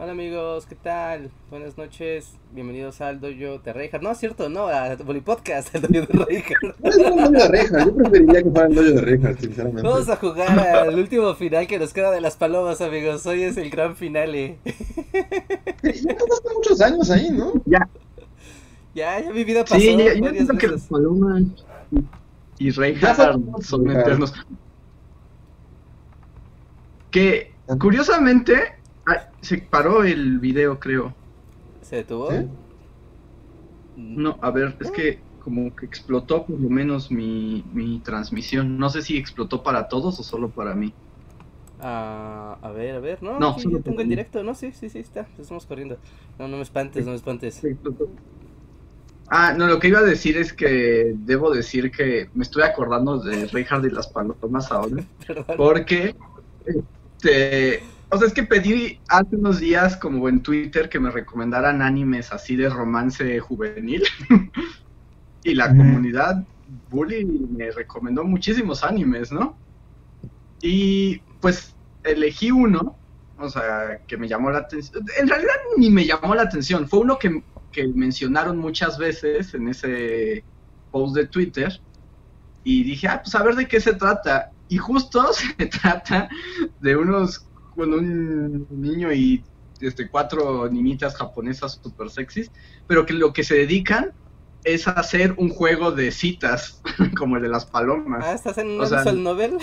hola amigos, ¿qué tal? Buenas noches, bienvenidos al dojo de Reinhardt. No, es cierto, no, a Bully Podcast, al dojo de Reinhardt. No es un dojo de Reinhardt, yo preferiría que fuera el dojo de Reinhardt, sinceramente. Vamos a jugar al último final que nos queda de las palomas, amigos. Hoy es el gran finale. Ya pasaste muchos años ahí, ¿no? Ya. Ya, ya mi vida pasó Sí, ya, siento que las palomas y fue- son eternos. Que curiosamente se paró el video, creo. ¿Se detuvo? ¿Sí? No, a ver, es que como que explotó por lo menos mi, mi transmisión. No sé si explotó para todos o solo para mí. Ah, a ver, a ver, no, No, solo yo tengo en directo, no, sí, sí, sí, está, estamos corriendo. No, no me espantes, no me espantes. Sí. Ah, no, lo que iba a decir es que debo decir que me estoy acordando de Reinhardt y las palomas ahora. Porque, este, o sea, es que pedí hace unos días como en Twitter que me recomendaran animes así de romance juvenil. y la comunidad Bully me recomendó muchísimos animes, ¿no? Y pues elegí uno, o sea, que me llamó la atención. En realidad ni me llamó la atención, fue uno que, que mencionaron muchas veces en ese post de Twitter. Y dije, ah, pues a ver de qué se trata. Y justo se trata de unos, bueno, un niño y este, cuatro niñitas japonesas super sexys, pero que lo que se dedican es a hacer un juego de citas, como el de las palomas. Ah, ¿estás en O una sea, novel?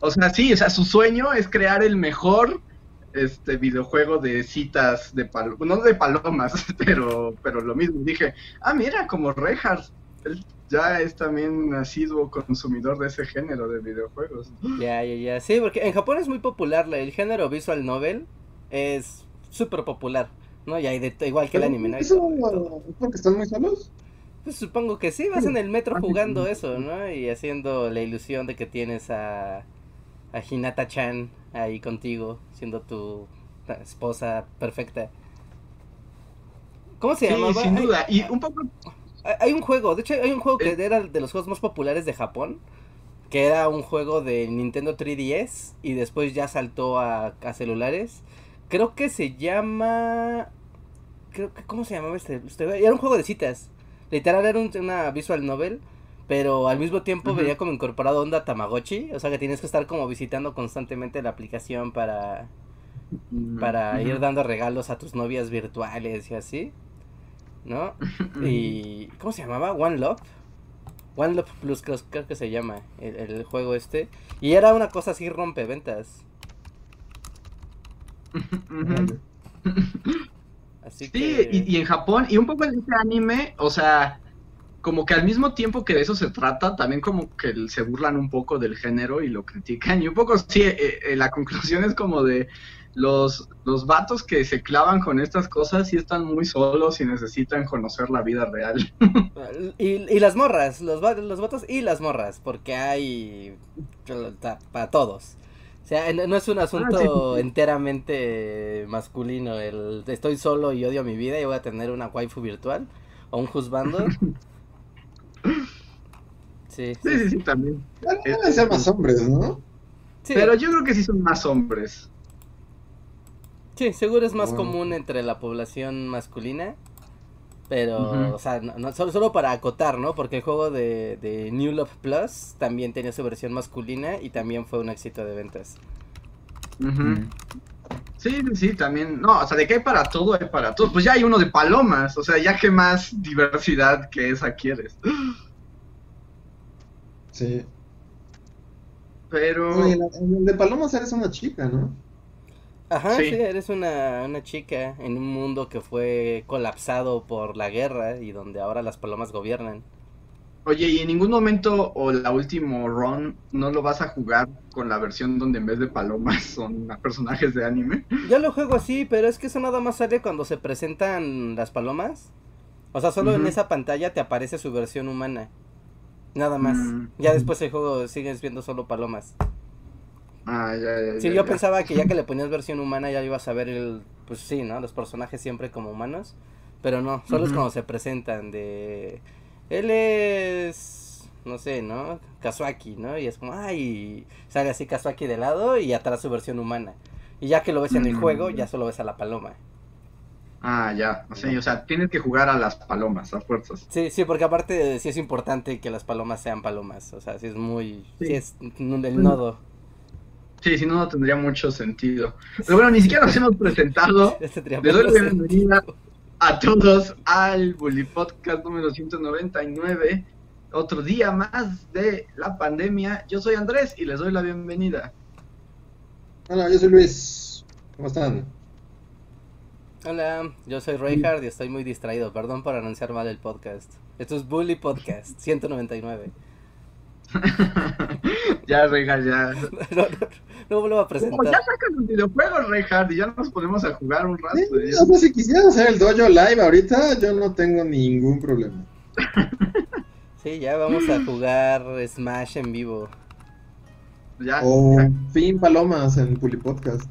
O sea, sí, o sea, su sueño es crear el mejor este videojuego de citas de palomas, no de palomas, pero, pero lo mismo. Dije, ah, mira, como Reinhardt, él ya es también asiduo consumidor de ese género de videojuegos. Ya, ya, ya. Sí, porque en Japón es muy popular. la- El género visual novel es súper popular. ¿No? Y hay de igual que el anime, ¿no? ¿Eso porque están muy solos? Pues supongo que sí, vas en el metro Ah, jugando eso, ¿no? Y haciendo la ilusión de que tienes a, a Hinata-chan ahí contigo, siendo tu esposa perfecta. ¿Cómo se Sí, llamaba? sin duda. Y un poco Hay- un juego, de hecho hay un juego que era de los juegos más populares de Japón, que era un juego de Nintendo 3DS y después ya saltó a, a celulares. Creo que se llama... Creo que, ¿Cómo se llamaba este? este- Era un juego de citas. Literal era un- una visual novel, pero al mismo tiempo Ujú. venía como incorporado onda Tamagotchi, o sea que tienes que estar como visitando constantemente la aplicación para, para Ujú. ir dando regalos a tus novias virtuales y así. ¿No? Y. ¿Cómo se llamaba? One Love. One Love Plus, creo, creo que se llama el, el juego este. Y era una cosa así rompeventas. Así Sí, que. y, y en Japón, y un poco en este anime, o sea, como que al mismo tiempo que de eso se trata, también como que se burlan un poco del género y lo critican. Y un poco, sí, eh, eh, la conclusión es como de los, los vatos que se clavan con estas cosas y están muy solos y necesitan conocer la vida real. Y, y las morras, los, los vatos y las morras, porque hay. para todos. O sea, no es un asunto sí. enteramente masculino. El estoy solo y odio mi vida y voy a tener una waifu virtual o un husbando. Sí, Sí, sí, sí, también. Deben ser más hombres, ¿no? sí. Pero yo creo que sí son más hombres. Sí, seguro es más Bueno. común entre la población masculina. Pero, o sea, no, no- solo, solo para acotar, ¿no? Porque el juego de, de New Love Plus también tenía su versión masculina y también fue un éxito de ventas. Ujú. Sí, sí, sí, también. No, o sea, de que hay para todo, hay para todo. Pues ya hay uno de palomas, o sea, ya que más diversidad que esa quieres. Sí. Pero. Oye, el de Palomas eres una chica, ¿no? Ajá, sí, Sí. eres una, una chica en un mundo que fue colapsado por la guerra y donde ahora las palomas gobiernan. Oye, y en ningún momento o la último run no lo vas a jugar con la versión donde en vez de palomas son personajes de anime. Yo lo juego así, pero es que eso nada más sale cuando se presentan las palomas. O sea, solo en esa pantalla te aparece su versión humana. Nada más. Mm. Ya después el juego sigues viendo solo palomas. Ah, ya, ya, Sí, ya, yo ya. pensaba que ya que le ponías versión humana ya ibas a ver el, pues sí, ¿no? Los personajes siempre como humanos, pero no, solo es como se presentan de, él es, no sé, ¿no? Kazuaki, ¿no? Y es como, ay, sale así Kazuaki de lado y atrás su versión humana. Y ya que lo ves en el Mm. juego, ya solo ves a la paloma. Ah, ya. O sea, o sea, tienes que jugar a las palomas, a fuerzas. Sí, sí, porque aparte sí es importante que las palomas sean palomas, o sea, sí es muy, sí, Sí. es n- el nodo. Sí, si no, no tendría mucho sentido. Pero bueno, ni siquiera nos hemos presentado. Les doy la bienvenida a todos al Bully Podcast número 199. Otro día más de la pandemia. Yo soy Andrés y les doy la bienvenida. Hola, yo soy Luis. ¿Cómo están? Hola, yo soy Reinhard y estoy muy distraído. Perdón por anunciar mal el podcast. Esto es Bully Podcast 199. ya, Reinhard, ya. No, no, no vuelvo a presentar. ya sacan un videojuego, Reinhard, y ya nos ponemos a jugar un rato. Sí, ya. o sea, si quisieran hacer el dojo live ahorita, yo no tengo ningún problema. Sí, ya vamos a jugar Smash en vivo. Ya, O ya. fin palomas en Puli Podcast.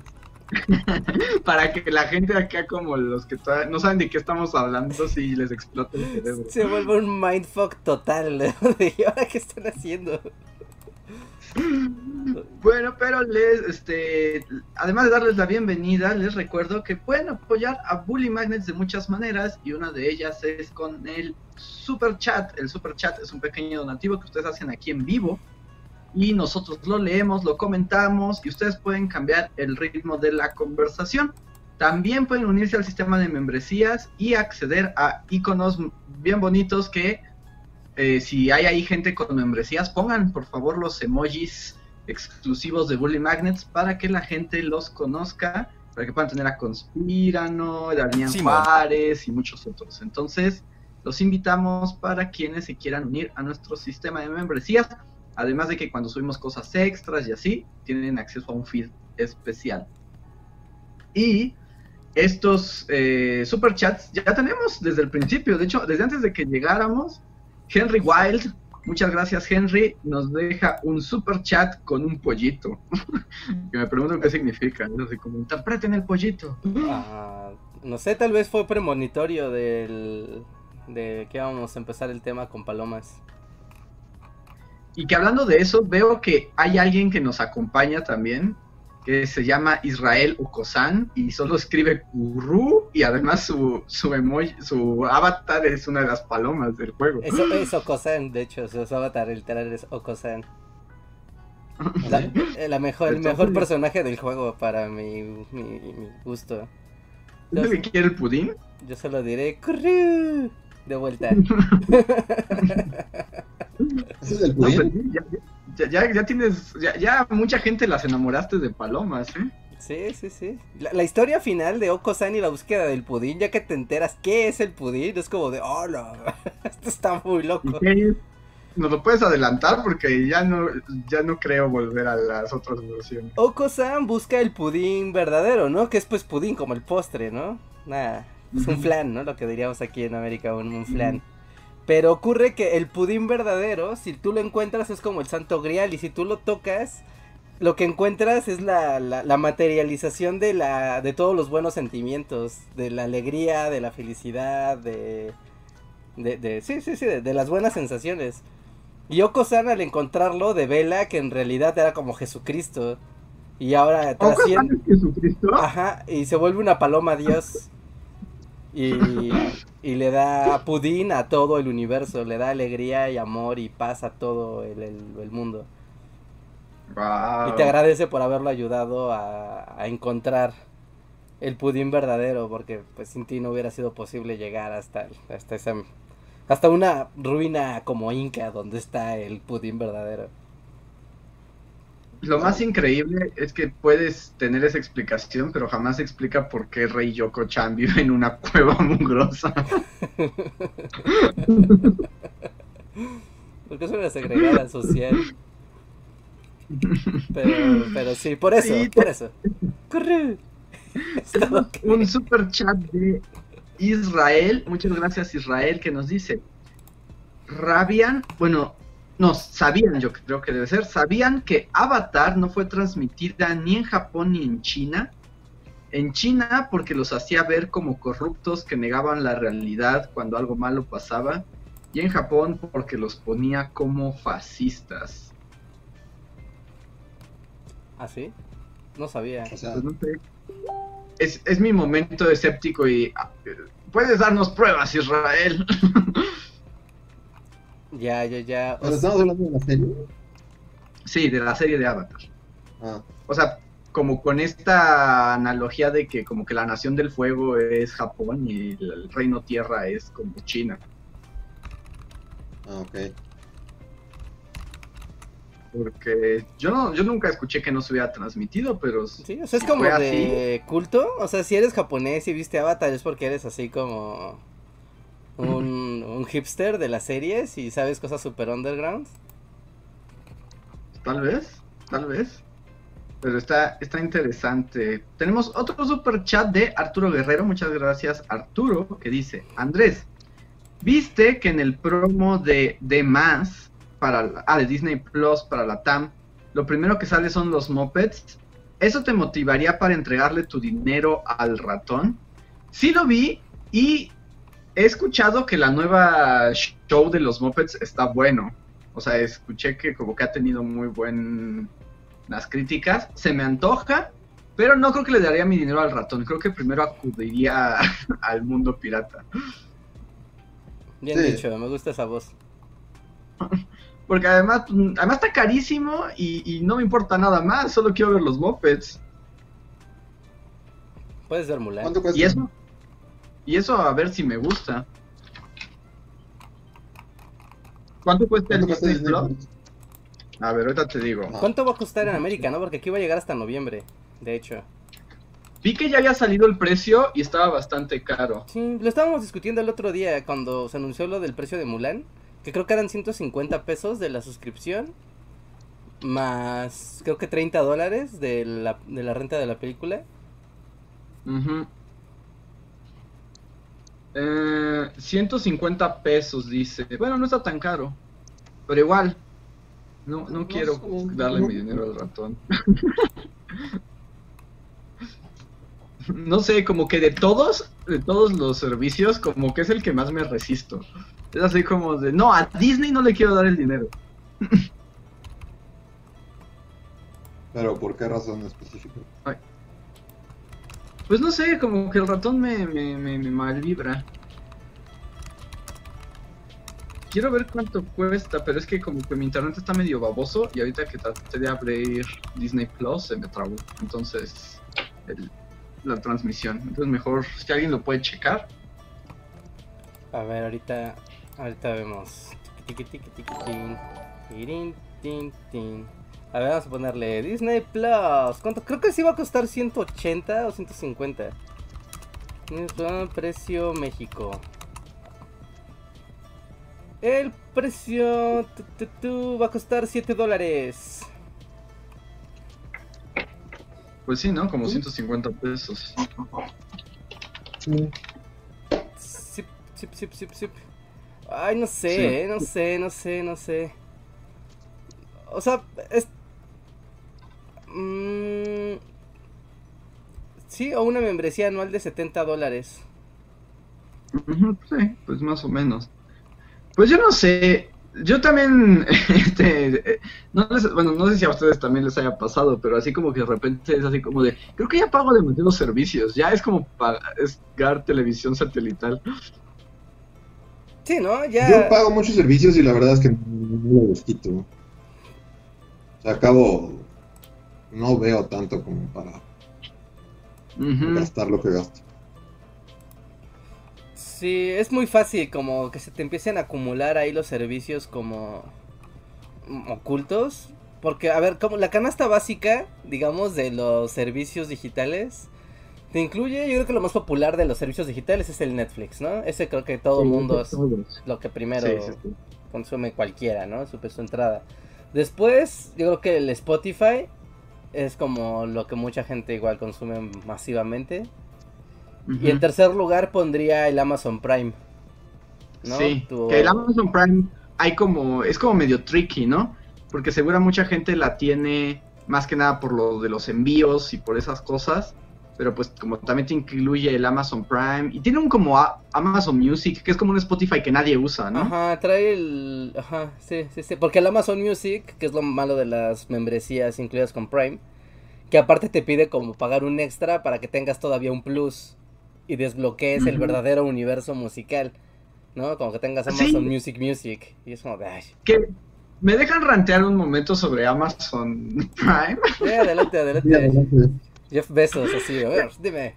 para que la gente acá, como los que todavía no saben de qué estamos hablando, si les explota el cerebro. Se vuelve un mindfuck total. ¿De ¿Y ahora qué están haciendo? Bueno, pero les, este, además de darles la bienvenida, les recuerdo que pueden apoyar a Bully Magnets de muchas maneras y una de ellas es con el Super Chat. El Super Chat es un pequeño donativo que ustedes hacen aquí en vivo y nosotros lo leemos, lo comentamos y ustedes pueden cambiar el ritmo de la conversación. También pueden unirse al sistema de membresías y acceder a iconos bien bonitos que eh, si hay ahí gente con membresías, pongan por favor los emojis exclusivos de Bully Magnets para que la gente los conozca, para que puedan tener a Conspirano, Damián. Juárez y muchos otros. Entonces, los invitamos para quienes se quieran unir a nuestro sistema de membresías, además de que cuando subimos cosas extras y así, tienen acceso a un feed especial. Y estos eh, superchats ya tenemos desde el principio, de hecho, desde antes de que llegáramos, Henry Wild, muchas gracias Henry, nos deja un super chat con un pollito. que me pregunto qué significa, es así como interpreten el pollito. Ah, no sé, tal vez fue premonitorio del, de que íbamos a empezar el tema con palomas. Y que hablando de eso, veo que hay alguien que nos acompaña también, que se llama Israel Okosan y solo escribe Gurú y además su, su emoji, su avatar es una de las palomas del juego. Eso es Okosan, de hecho, su avatar literal es Okosan. La, eh, la mejor, el mejor personaje del juego para mi, mi, mi gusto. ¿Es el que quiere el pudín? Yo solo diré "Curru", de vuelta. ¿Ese es el No, pudín? ya, ya, ya, tienes, ya, ya mucha gente las enamoraste de palomas, ¿eh? Sí, sí, sí. La, la historia final de Oko-san y la búsqueda del pudín, ya que te enteras qué es el pudín, es como de, oh, no, esto está muy ¿Y loco. qué es? Nos lo puedes adelantar porque ya no, ya no creo volver a las otras versiones. Oko-san busca el pudín verdadero, ¿no? Que es pues pudín como el postre, ¿no? Nada, es un flan, ¿no? Lo que diríamos aquí en América, un, un flan. Pero ocurre que el pudín verdadero, si tú lo encuentras, es como el santo grial. Y si tú lo tocas, lo que encuentras es la, la, la materialización de, la, de todos los buenos sentimientos. De la alegría, de la felicidad, de... de, de sí, sí, sí, de, de las buenas sensaciones. Y Oko-san al encontrarlo devela que en realidad era como Jesucristo. Y ahora ¿Oco trasciende... es Jesucristo? Ajá, y se vuelve una paloma dios. Y, y le da pudín a todo el universo, le da alegría y amor y paz a todo el, el- el mundo. Y te agradece por haberlo ayudado a, a encontrar el pudín verdadero, porque pues sin ti no hubiera sido posible llegar hasta, hasta esa hasta una ruina como Inca donde está el pudín verdadero. Lo más increíble es que puedes tener esa explicación, pero jamás se explica por qué Rey Yoko-chan vive en una cueva mugrosa. Porque es una segregada social. Pero, pero sí, por eso, Sí, por eso. Corre. Un super chat de Israel, muchas gracias Israel, que nos dice, rabian, bueno, no, sabían, yo creo que debe ser, sabían que Avatar no fue transmitida ni en Japón ni en China. En China porque los hacía ver como corruptos que negaban la realidad cuando algo malo pasaba. Y en Japón porque los ponía como fascistas. ¿Ah, sí? No sabía. O sea, Pues no sé. Es, es mi momento escéptico y... ah, Puedes darnos pruebas, Israel. Ya, ya, ya. O pero sea, estamos hablando de la serie. sí, de la serie de Avatar. Ah, O sea, como con esta analogía de que como que la nación del fuego es Japón y el reino tierra es como China. ah, ok. Porque yo no, yo nunca escuché que no se hubiera transmitido, pero Sí, o sea, es como de culto. O sea, si eres japonés y viste Avatar es porque eres así como un, hipster de las series y sabes cosas super underground. Tal vez, tal vez. Pero está, está interesante. Tenemos otro super chat de Arturo Guerrero. Muchas gracias, Arturo, que dice: Andrés, ¿viste que en el promo de de más para ah, de Disney Plus para la TAM, lo primero que sale son los mopeds? ¿Eso te motivaría para entregarle tu dinero al ratón? Sí lo vi y he escuchado que la nueva show de los mopeds está bueno. O sea, escuché que como que ha tenido muy buenas críticas. Se me antoja, pero no creo que le daría mi dinero al ratón. Creo que primero acudiría al mundo pirata. Bien Sí. dicho, me gusta esa voz. Porque además, además está carísimo y, y no me importa nada más. Solo quiero ver los mopeds. Puedes ver Mulan. ¿Cuánto cuesta? Y eso, y eso a ver si me gusta. ¿Cuánto cuesta el ¿Cuánto cuesta Disney Plus? Plus? A ver, ahorita te digo. ¿Cuánto va a costar en América, no? Porque aquí va a llegar hasta noviembre, de hecho. Vi que ya había salido el precio y estaba bastante caro. Sí, lo estábamos discutiendo el otro día cuando se anunció lo del precio de Mulan, que creo que eran 150 pesos de la suscripción, más creo que 30 dólares de la, de la renta de la película. Ujú. Eh, 150 pesos, dice. Bueno, no está tan caro. Pero igual. No, no No, quiero darle no. mi dinero al ratón. no sé, como que de todos, de todos los servicios, como que es el que más me resisto. Es así como de, no, a Disney no le quiero dar el dinero. Pero ¿por qué razón específica? Pues no sé, como que el ratón me, me, me, me malvibra. Quiero ver cuánto cuesta, pero es que como que mi internet está medio baboso y ahorita que traté de abrir Disney Plus se me trabó. Entonces, la transmisión. Entonces mejor, si alguien lo puede checar. A ver, ahorita, ahorita vemos. Tiqui, tiqui, tiqui, tin. Tin, tin. A ver, vamos a ponerle Disney Plus. ¿Cuánto? Creo que sí va a costar 180 o 150. Disney Plus, Precio México. El precio tu, tu, tu, va a costar 7 dólares. Pues sí, ¿no? Como 150 pesos. Sí. Zip, zip, zip, zip. Ay, no sé, Sí. eh, no sé, no sé, no sé. O sea, es... Mm, sí, o una membresía anual de 70 dólares. Sí, pues más o menos. Pues yo no sé. Yo también, este, eh, no les- bueno, no sé si a ustedes también les haya pasado, pero así como que de repente es así como de, creo que ya pago demasiados servicios, ya es como pagar televisión satelital. Sí, ¿no? Yo Ya... pago muchos servicios y la verdad es que no los quito. O sea, acabo. No veo tanto como para gastar lo que gasto. Sí, es muy fácil como que se te empiecen a acumular ahí los servicios como ocultos. Porque, a ver, como la canasta básica, digamos, de los servicios digitales, te incluye, yo creo que lo más popular de los servicios digitales es el Netflix, ¿no? Ese creo que todo el Sí, mundo es lo que primero Sí, sí, sí. consume cualquiera, ¿no? Su su entrada. Después, yo creo que el Spotify es como lo que mucha gente igual consume masivamente. Y en tercer lugar pondría el Amazon Prime. ¿no? Sí, que el Amazon Prime hay como, es como medio tricky, ¿no? Porque segura mucha gente la tiene más que nada por lo de los envíos y por esas cosas. Pero pues como también te incluye el Amazon Prime. Y tiene un como Amazon Music, que es como un Spotify que nadie usa, ¿no? Ajá, trae el... Ajá, sí, sí, sí. Porque el Amazon Music, que es lo malo de las membresías incluidas con Prime, que aparte te pide como pagar un extra para que tengas todavía un plus y desbloquees el verdadero universo musical. ¿No? Como que tengas Amazon Music Music. Y es como de... Ay. ¿Me dejan rantear un momento sobre Amazon Prime? Sí, adelante, adelante. Jeff Bezos, así, a ver, dime.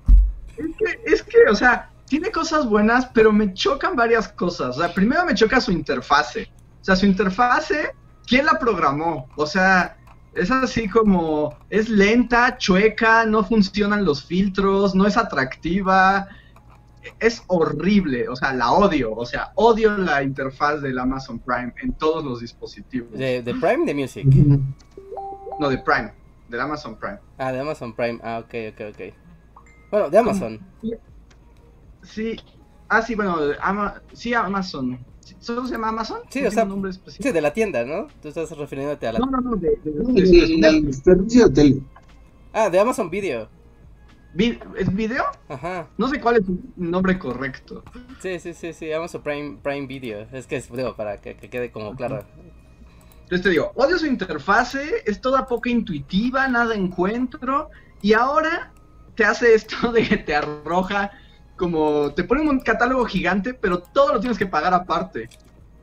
Es que, es que, o sea, tiene cosas buenas, pero me chocan varias cosas. O sea, primero me choca su interfase. O sea, su interfase, ¿quién la programó? O sea, es así como, es lenta, chueca, no funcionan los filtros, no es atractiva, es horrible, o sea, la odio, o sea, odio la interfaz del Amazon Prime en todos los dispositivos. ¿De, Prime de Music? No, de Prime, del Amazon Prime. Ah, de Amazon Prime, ah, ok, ok, ok. Bueno, de Amazon. Sí, ah, sí, bueno, Ama sí, Amazon. ¿Solo se llama Amazon? Sí, o sea, sí, de la tienda, ¿no? Tú estás refiriéndote a la... No, no, no, de, de, servicio de tele. Ah, de Amazon Video. ¿Es video? Ajá. No sé cuál es su nombre correcto. Sí, sí, sí, sí, vamos a Prime, Prime Video. Es que es, digo, para que, quede como claro. Entonces te digo, odio su interfase, es toda poca intuitiva, nada encuentro. Y ahora te hace esto de que te arroja como. Te pone un catálogo gigante, pero todo lo tienes que pagar aparte.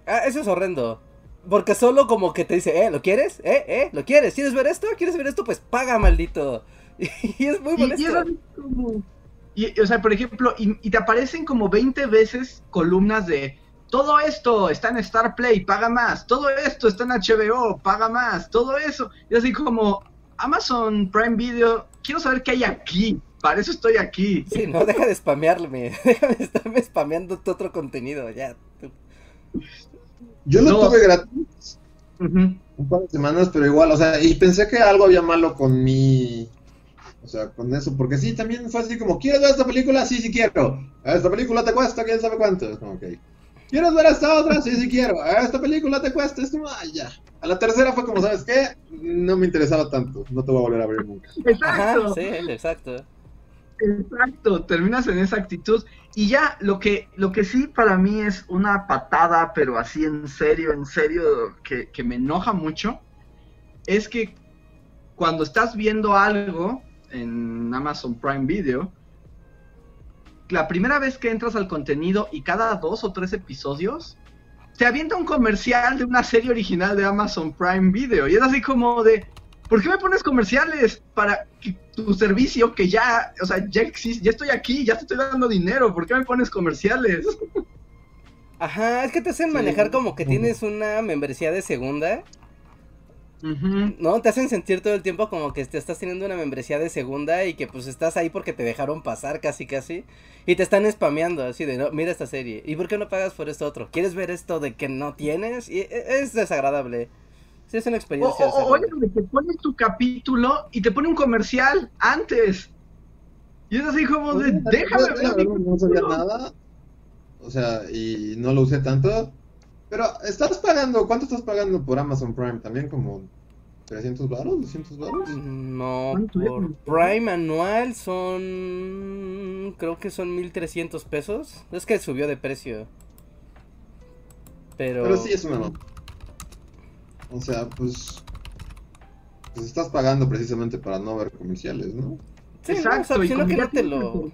Ah, eso es horrendo. Porque solo como que te dice, eh, ¿lo quieres? ¿Eh? ¿Eh? ¿Lo quieres? ¿Quieres ver esto? ¿Quieres ver esto? Pues paga, maldito. y es muy molesto. Y, o sea, por ejemplo, y, te aparecen como 20 veces columnas de todo esto está en Star Play, paga más, todo esto está en HBO, paga más, todo eso. Y así como Amazon Prime Video, quiero saber qué hay aquí, para eso estoy aquí. Sí, no, deja de spamearme, deja de estarme spameando tu otro contenido, ya. Yo lo tuve gratis. Un par de semanas, pero igual, o sea, y pensé que algo había malo con mi o sea, con eso, porque sí, también fue así como, ¿quieres ver esta película? Sí, sí quiero. Esta película te cuesta, quién sabe cuánto. Ok. ¿Quieres ver esta otra? Sí, sí quiero. Esta película te cuesta, es como, ah, ya. A la tercera fue como, ¿sabes qué? No me interesaba tanto, no te voy a volver a abrir nunca. Exacto. sí, exacto. Exacto, terminas en esa actitud. Y ya, lo que, lo que sí para mí es una patada, pero así en serio, en serio, que, que me enoja mucho, es que cuando estás viendo algo en Amazon Prime Video, la primera vez que entras al contenido y cada dos o tres episodios, te avienta un comercial de una serie original de Amazon Prime Video. Y es así como de, ¿por qué me pones comerciales para tu servicio que ya, o sea, ya existe, ya estoy aquí, ya te estoy dando dinero, ¿por qué me pones comerciales? Ajá, es que te hacen manejar como que tienes una membresía de segunda ¿No? Te hacen sentir todo el tiempo como que te estás teniendo una membresía de segunda y que pues estás ahí porque te dejaron pasar casi casi. Y te están spameando así de, no, mira esta serie. ¿Y por qué no pagas por esto otro? ¿Quieres ver esto de que no tienes? Y e, es desagradable. Sí, es una experiencia. O, oye, te pones tu capítulo y te pone un comercial antes. Y es así como de, déjame ver. No sabía nada. O sea, y no lo usé tanto. Pero, ¿estás pagando? ¿Cuánto estás pagando por Amazon Prime? ¿También como 300 baros? ¿200 baros? No, por Prime anual son. Creo que son 1300 pesos. Es que subió de precio. Pero. Pero sí es una nota. O sea, pues. Pues estás pagando precisamente para no ver comerciales, ¿no? Sí, Exacto, sino que no te lo.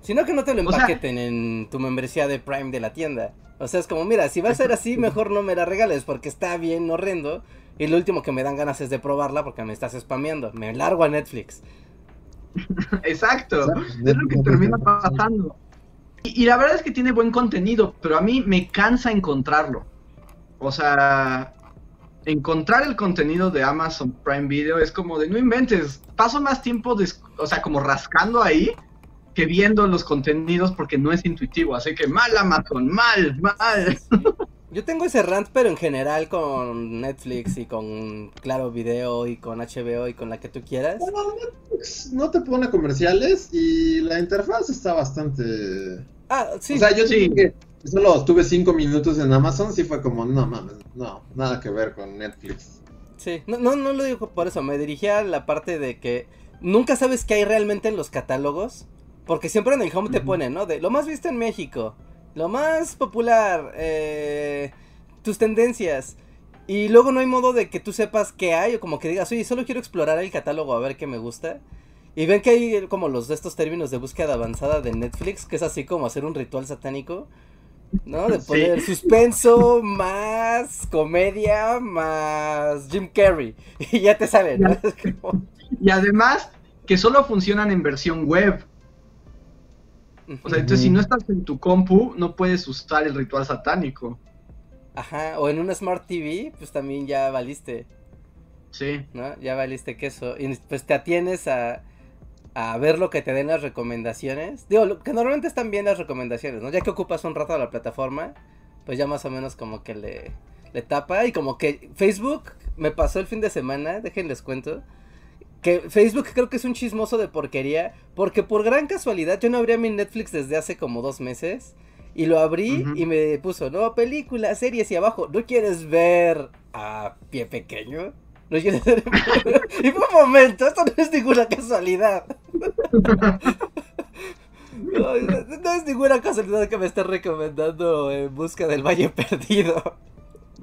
Sino que no te lo empaqueten en tu membresía de Prime de la tienda. O sea, es como, mira, si va a ser así, mejor no me la regales porque está bien horrendo. Y lo último que me dan ganas es de probarla porque me estás spameando. Me largo a Netflix. Exacto, es lo que termina pasando. Y, la verdad es que tiene buen contenido, pero a mí me cansa encontrarlo. O sea, encontrar el contenido de Amazon Prime Video es como de no inventes. Paso más tiempo, o sea, como rascando ahí que viendo los contenidos porque no es intuitivo. Así que mal Amazon, mal, mal. Yo tengo ese rant, pero en general con Netflix y con Claro Video y con HBO y con la que tú quieras. Bueno, Netflix no te pone comerciales y la interfaz está bastante... Ah, sí. O sea, yo Sí. sí que solo estuve cinco minutos en Amazon, sí fue como, no mames, no, nada que ver con Netflix. Sí, no, no, no lo digo por eso, me dirigía a la parte de que nunca sabes qué hay realmente en los catálogos, porque siempre en el home te ponen, ¿no? De lo más visto en México, lo más popular, eh, tus tendencias, y luego no hay modo de que tú sepas qué hay, o como que digas, oye, solo quiero explorar el catálogo a ver qué me gusta. Y ven que hay como los de estos términos de búsqueda avanzada de Netflix, que es así como hacer un ritual satánico. ¿No? De Sí. poner suspenso más comedia más Jim Carrey. Y ya te sale, ¿no? Y además, que solo funcionan en versión web. O sea, entonces si no estás en tu compu, no puedes usar el ritual satánico. Ajá, o en una Smart TV, pues también ya valiste, Sí. ¿no? Ya valiste queso. Y pues te atienes a, a ver lo que te den las recomendaciones. Digo, lo que normalmente están bien las recomendaciones, ¿no? Ya que ocupas un rato la plataforma, pues ya más o menos como que le, le tapa. Y como que Facebook me pasó el fin de semana, déjenles cuento. Que Facebook creo que es un chismoso de porquería. Porque por gran casualidad yo no abría mi Netflix desde hace como dos meses. Y lo abrí y me puso, no, películas, series y abajo. ¿No quieres ver a pie pequeño? ¿No quieres ver? y fue un momento, esto no es ninguna casualidad. No, es ninguna casualidad que me esté recomendando En Busca del Valle Perdido.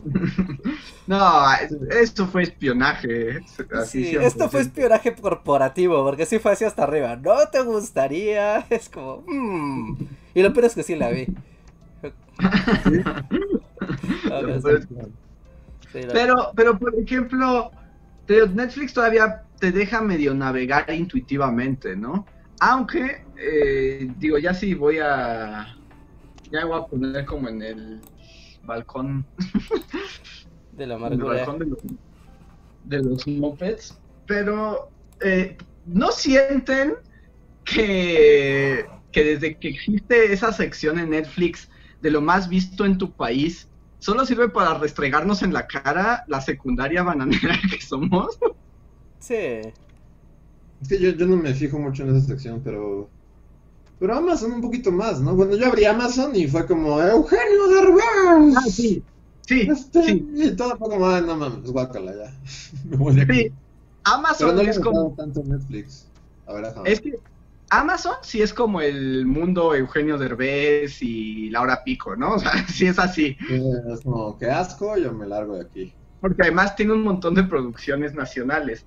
No, es- esto fue espionaje. Así Sí, 100%. esto fue espionaje corporativo, porque sí fue así hasta arriba. ¿No te gustaría? Es como... mm. Y lo peor es que sí la vi. Pero- sí, Pero, pero por ejemplo, Netflix todavía te deja medio navegar intuitivamente, ¿no? Aunque, eh, digo, ya sí voy a. Ya voy a poner como en el balcón, de la en el amargura. balcón de los, de los mopeds. Pero, eh, ¿no sienten que, que desde que existe esa sección en Netflix de lo más visto en tu país, solo sirve para restregarnos en la cara la secundaria bananera que somos? Sí. Es que yo, yo no me fijo mucho en esa sección, pero... Pero Amazon un poquito más, ¿no? Bueno, yo abrí Amazon y fue como, Eugenio Derbez. Ah, sí. Sí, Este, sí, Y todo fue como, "Ay, no mames, guácala ya. Me voy de aquí. sí. Pero Amazon no es como... tanto Netflix. A ver, ajá. Es que Amazon sí es como el mundo Eugenio Derbez y Laura Pico, ¿no? O sea, sí es así. Es como, qué asco, yo me largo de aquí. Porque además tiene un montón de producciones nacionales.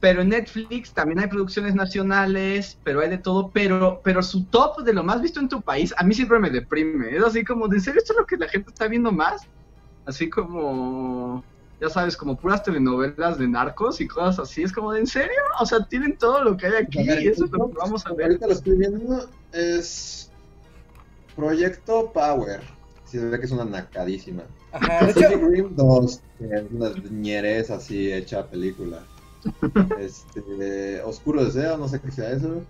Pero en Netflix también hay producciones nacionales, pero hay de todo, pero, pero su top de lo más visto en tu país, a mí siempre me deprime. Es así como, ¿de serio esto es lo que la gente está viendo más? Así como, ya sabes, como puras telenovelas de narcos y cosas así. Es como, ¿de en serio? O sea, tienen todo lo que hay aquí ver, y eso es lo que vamos a ver. Ahorita lo estoy viendo, es Proyecto Power. Sí, se ve que es una nacadísima. Ajá, de Pacific hecho, Rim 2, que es una ñerez así hecha película. Este, Oscuro Deseo, no sé qué sea eso.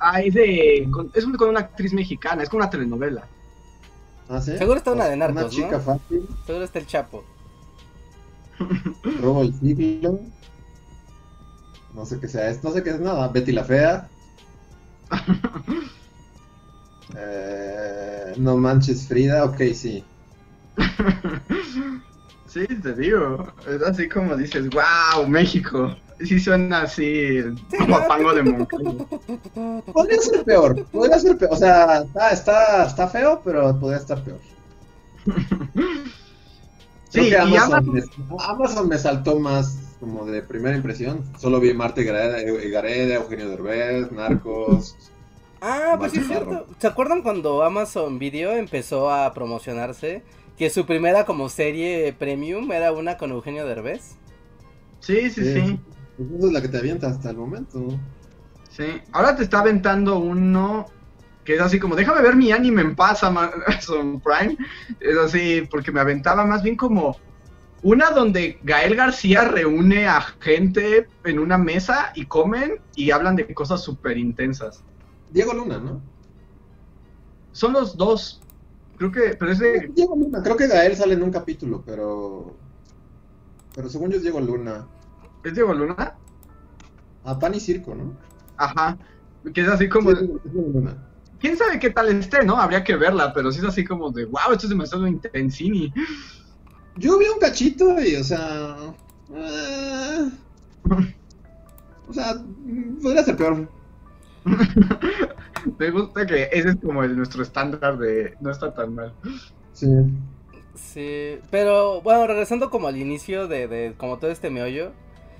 Ah, es de. con- es con una actriz mexicana, es como una telenovela. Ah, ¿sí? Seguro está una de Una narcos, chica ¿no? fácil, seguro está el Chapo. Robo el siglo. No sé qué sea esto, no sé qué es nada. Betty la Fea. Eh, no manches Frida, ok, sí. Sí, te digo. Es así como dices, wow, México. Sí suena así, como a pango de Moncloa. Podría ser peor, podría ser peor. O sea, está, está, está feo, pero podría estar peor. Sí, Creo que y Amazon, me, Amazon me saltó más como de primera impresión. Solo vi Marta y Gareda, Eugenio Derbez, Narcos. Ah, pues sí es cierto. ¿Se acuerdan cuando Amazon Video empezó a promocionarse? Que su primera como serie premium era una con Eugenio Derbez. Sí, sí, sí. Pues esa es la que te avienta hasta el momento. Sí. Ahora te está aventando uno que es así como, déjame ver mi anime en paz, Amazon Prime. Es así, porque me aventaba más bien como una donde Gael García reúne a gente en una mesa y comen y hablan de cosas súper intensas. Diego Luna, ¿no? Son los dos. Creo que, pero es de... Diego Luna, creo que Gael sale en un capítulo, pero... Pero según yo es Diego Luna. ¿Es Diego Luna? A Pan y Circo, ¿no? Ajá. Que es así como... Sí, es Diego Luna. ¿Quién sabe qué tal esté, no? Habría que verla, pero sí es así como de, wow, esto es demasiado intensini. Yo vi un cachito y, o sea... eh, o sea, podría ser peor. Me gusta que ese es como el, nuestro estándar de no está tan mal. Sí. Sí, pero bueno, regresando como al inicio de, de como todo este meollo,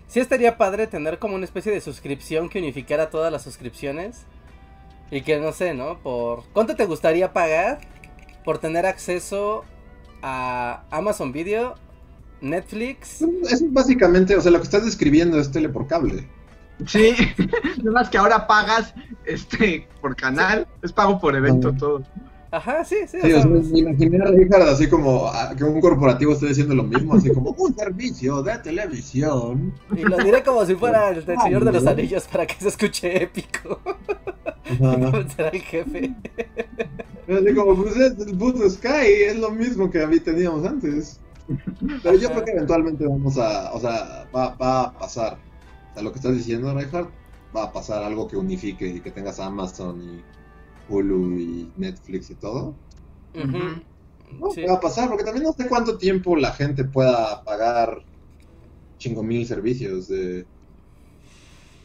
sí estaría padre tener como una especie de suscripción que unificara todas las suscripciones y que no sé, ¿no? Por ¿cuánto te gustaría pagar por tener acceso a Amazon Video, Netflix? Es básicamente, o sea, lo que estás describiendo es tele por cable. Sí, nada más que ahora pagas este por canal, es pago por evento todo. Ajá, sí, sí. Sí, o sea, sea, me imaginé a Richard así como ah, que un corporativo esté diciendo lo mismo, así como un servicio de televisión. y lo diré como si fuera el, del Señor de los Anillos para que se escuche épico. Será el jefe. Así como, pues es el puto Sky, es lo mismo que teníamos antes. Pero yo creo que eventualmente vamos a, o sea, va, va a pasar. O sea, lo que estás diciendo, Reinhardt, va a pasar algo que unifique y que tengas Amazon y Hulu y Netflix y todo. No, Sí. va a pasar, porque también no sé cuánto tiempo la gente pueda pagar chingo mil servicios de...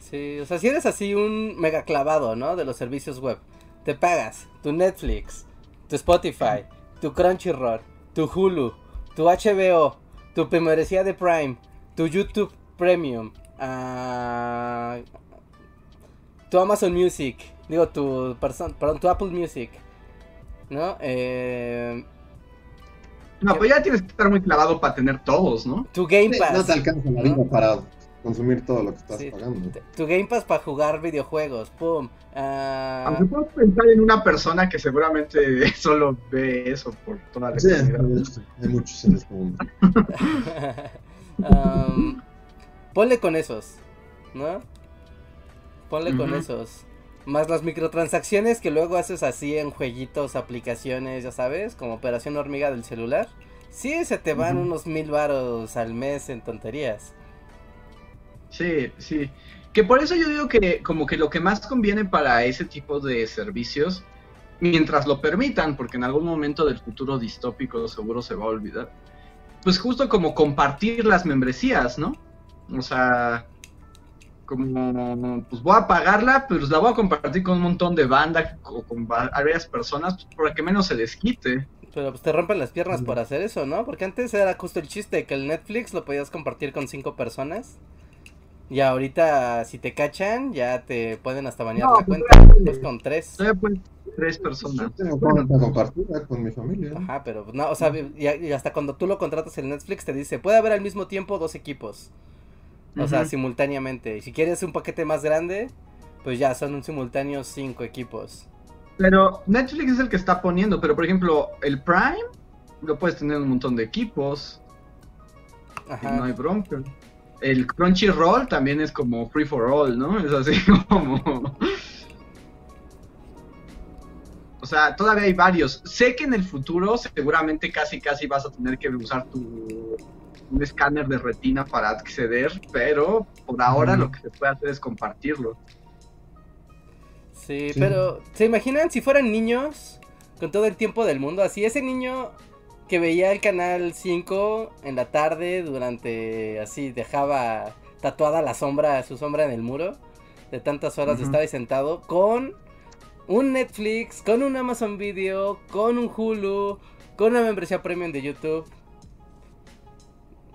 Sí, o sea, si eres así un mega clavado, ¿no? De los servicios web, te pagas tu Netflix, tu Spotify, tu Crunchyroll, tu Hulu, tu HBO, tu membresía de Prime, tu YouTube Premium, ah, tu Amazon Music, digo, tu, perdón, tu Apple Music, ¿no? Eh, No, pues ya tienes que estar muy clavado para tener todos, ¿no? tu Game Pass. no te alcanza la vida ¿no? para consumir todo lo que estás Sí, pagando. tu Game Pass para jugar videojuegos, pum. ah, Aunque puedo pensar en una persona que seguramente solo ve eso por toda la Sí, hay muchos en este mundo. Ponle con esos, ¿no? Ponle con esos. Más las microtransacciones que luego haces así en jueguitos, aplicaciones, ya sabes, como operación hormiga del celular. Sí, se te van unos mil varos al mes en tonterías. Sí, sí. Que por eso yo digo que como que lo que más conviene para ese tipo de servicios, mientras lo permitan, porque en algún momento del futuro distópico seguro se va a olvidar, pues justo como compartir las membresías, ¿no? O sea, como, pues voy a pagarla, pero la voy a compartir con un montón de banda o con va- varias personas pues, para que menos se les quite. Pero pues te rompen las piernas por hacer eso, ¿no? Porque antes era justo el chiste que el Netflix lo podías compartir con cinco personas. Y ahorita si te cachan ya te pueden hasta banear No, la pues, cuenta. Pues con tres. Tres Yo personas. tengo compartida con mi familia. Ajá, pero pues, no, o sea, y, y hasta cuando tú lo contratas en Netflix te dice, puede haber al mismo tiempo dos equipos. O sea, simultáneamente. Si quieres un paquete más grande, pues ya son un simultáneo cinco equipos. Pero Netflix es el que está poniendo, pero por ejemplo, el Prime lo puedes tener en un montón de equipos, Ajá. no hay bronca. El Crunchyroll también es como free for all, ¿no? Es así como... O sea, todavía hay varios. Sé que en el futuro seguramente casi casi vas a tener que usar tu un escáner de retina para acceder, pero por ahora lo que se puede hacer es compartirlo. Sí, Sí. pero ¿se imaginan si fueran niños con todo el tiempo del mundo? Así ese niño que veía el canal 5 en la tarde durante así dejaba tatuada la sombra, su sombra en el muro de tantas horas de estar ahí sentado con un Netflix, con un Amazon Video, con un Hulu, con una membresía premium de YouTube.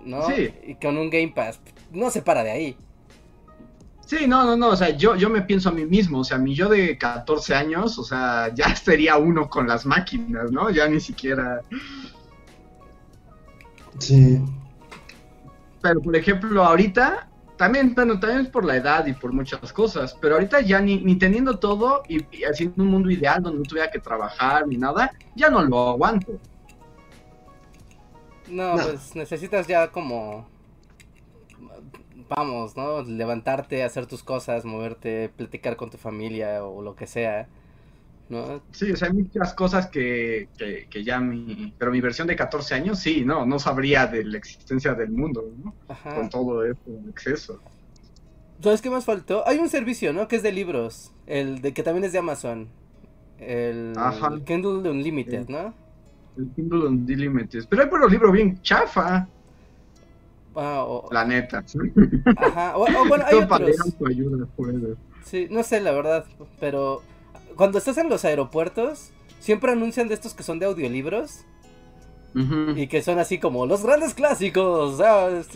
¿No? Sí. Y con un Game Pass. No se para de ahí. Sí, no, no, no, o sea, yo, yo me pienso a mí mismo, o sea, mi yo de 14 años, o sea, ya sería uno con las máquinas, ¿no? Ya ni siquiera... Sí. Pero, por ejemplo, ahorita, también, bueno, también es por la edad y por muchas cosas, pero ahorita ya ni, ni teniendo todo y, y haciendo un mundo ideal donde no tuviera que trabajar ni nada, ya no lo aguanto. No, No. pues necesitas ya como... Vamos, ¿no? Levantarte, hacer tus cosas, moverte, platicar con tu familia o lo que sea. ¿no? Sí, o sea, hay muchas cosas que, que, que ya mi... Pero mi versión de 14 años, sí, no, no sabría de la existencia del mundo, ¿no? Ajá. Con todo eso en exceso. ¿Sabes qué más faltó? Hay un servicio, ¿no? Que es de libros. El de que también es de Amazon. El Ajá. Kindle Unlimited, Sí. ¿no? El Kindle Unlimited. Pero hay puro libro bien chafa, Ah, o- la neta. ajá. O, o bueno, hay otros. ayuda. Sí, no sé la verdad, pero cuando estás en los aeropuertos, siempre anuncian de estos que son de audiolibros Ujú. y que son así como los grandes clásicos. ¿sabes?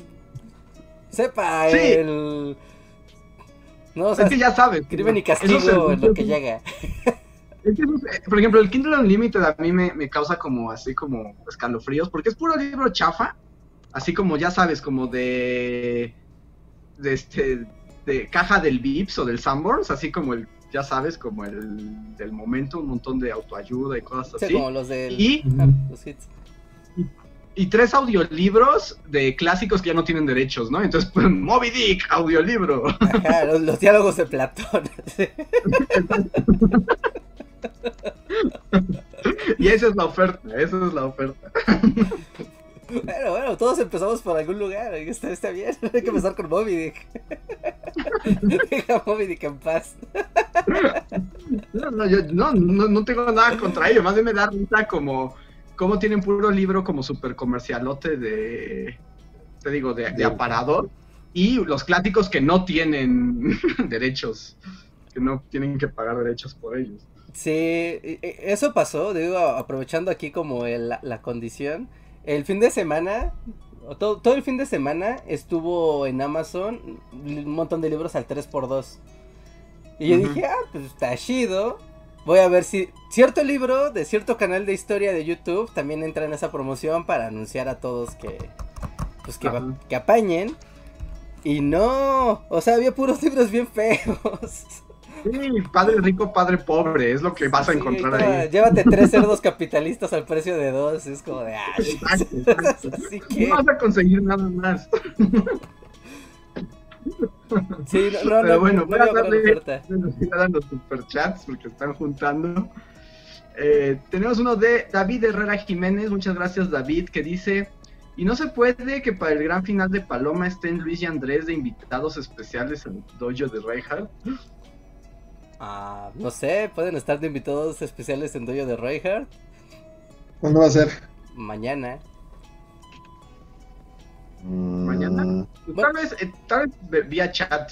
Sepa Sí. el. No, o sea, Es que ya sabes. crimen y castigo en lo que llega. Es que esos- eh, por ejemplo, el Kindle Unlimited a mí me, me causa como así como escalofríos, porque es puro libro chafa, así como ya sabes, como de de este de caja del Vips o del Sanborns, así como el ya sabes, como el del momento, un montón de autoayuda y cosas Sí, así. como los del. Y, Ajá, los hits. y tres audiolibros de clásicos que ya no tienen derechos, ¿no? Entonces, pues, Moby Dick, audiolibro. Ajá, los, los diálogos de Platón. y esa es la oferta, esa es la oferta. Bueno, bueno, todos empezamos por algún lugar. Está, está bien. Hay que empezar con Moby Dick. Deja Moby Dick en paz. No, no, yo no, no, no tengo nada contra ello, más bien me da risa como, como tienen puro libro como super comercialote de, te digo, de, de aparador, y los clásicos que no tienen derechos, que no tienen que pagar derechos por ellos. Sí, e- e- eso pasó, digo, aprovechando aquí como el- la, la condición. El fin de semana, todo, todo el fin de semana estuvo en Amazon un montón de libros al 3x2. Y yo dije, ah, pues está chido. Voy a ver si cierto libro de cierto canal de historia de YouTube también entra en esa promoción para anunciar a todos que, pues que, va- que apañen. Y no, o sea, había puros libros bien feos. Sí, padre rico, padre pobre, es lo que vas a Sí, encontrar ahí. Llévate tres cerdos capitalistas al precio de dos. Es como de. Ay, Exacto, exacto. Así que. No vas a conseguir nada más. Sí, no, no, Pero no, bueno, no voy a darle- hagan los superchats porque están juntando. Eh, tenemos uno de David Herrera Jiménez, muchas gracias David, que dice, y no se puede que para el gran final de Paloma estén Luis y Andrés de invitados especiales al dojo de Reinhardt. Ah, no sé, pueden estar de invitados especiales en Doyo de Reinhardt ¿Cuándo va a ser? mañana. ¿Mañana? Mm, Pues Bueno. Tal vez, eh, tal vez vía chat.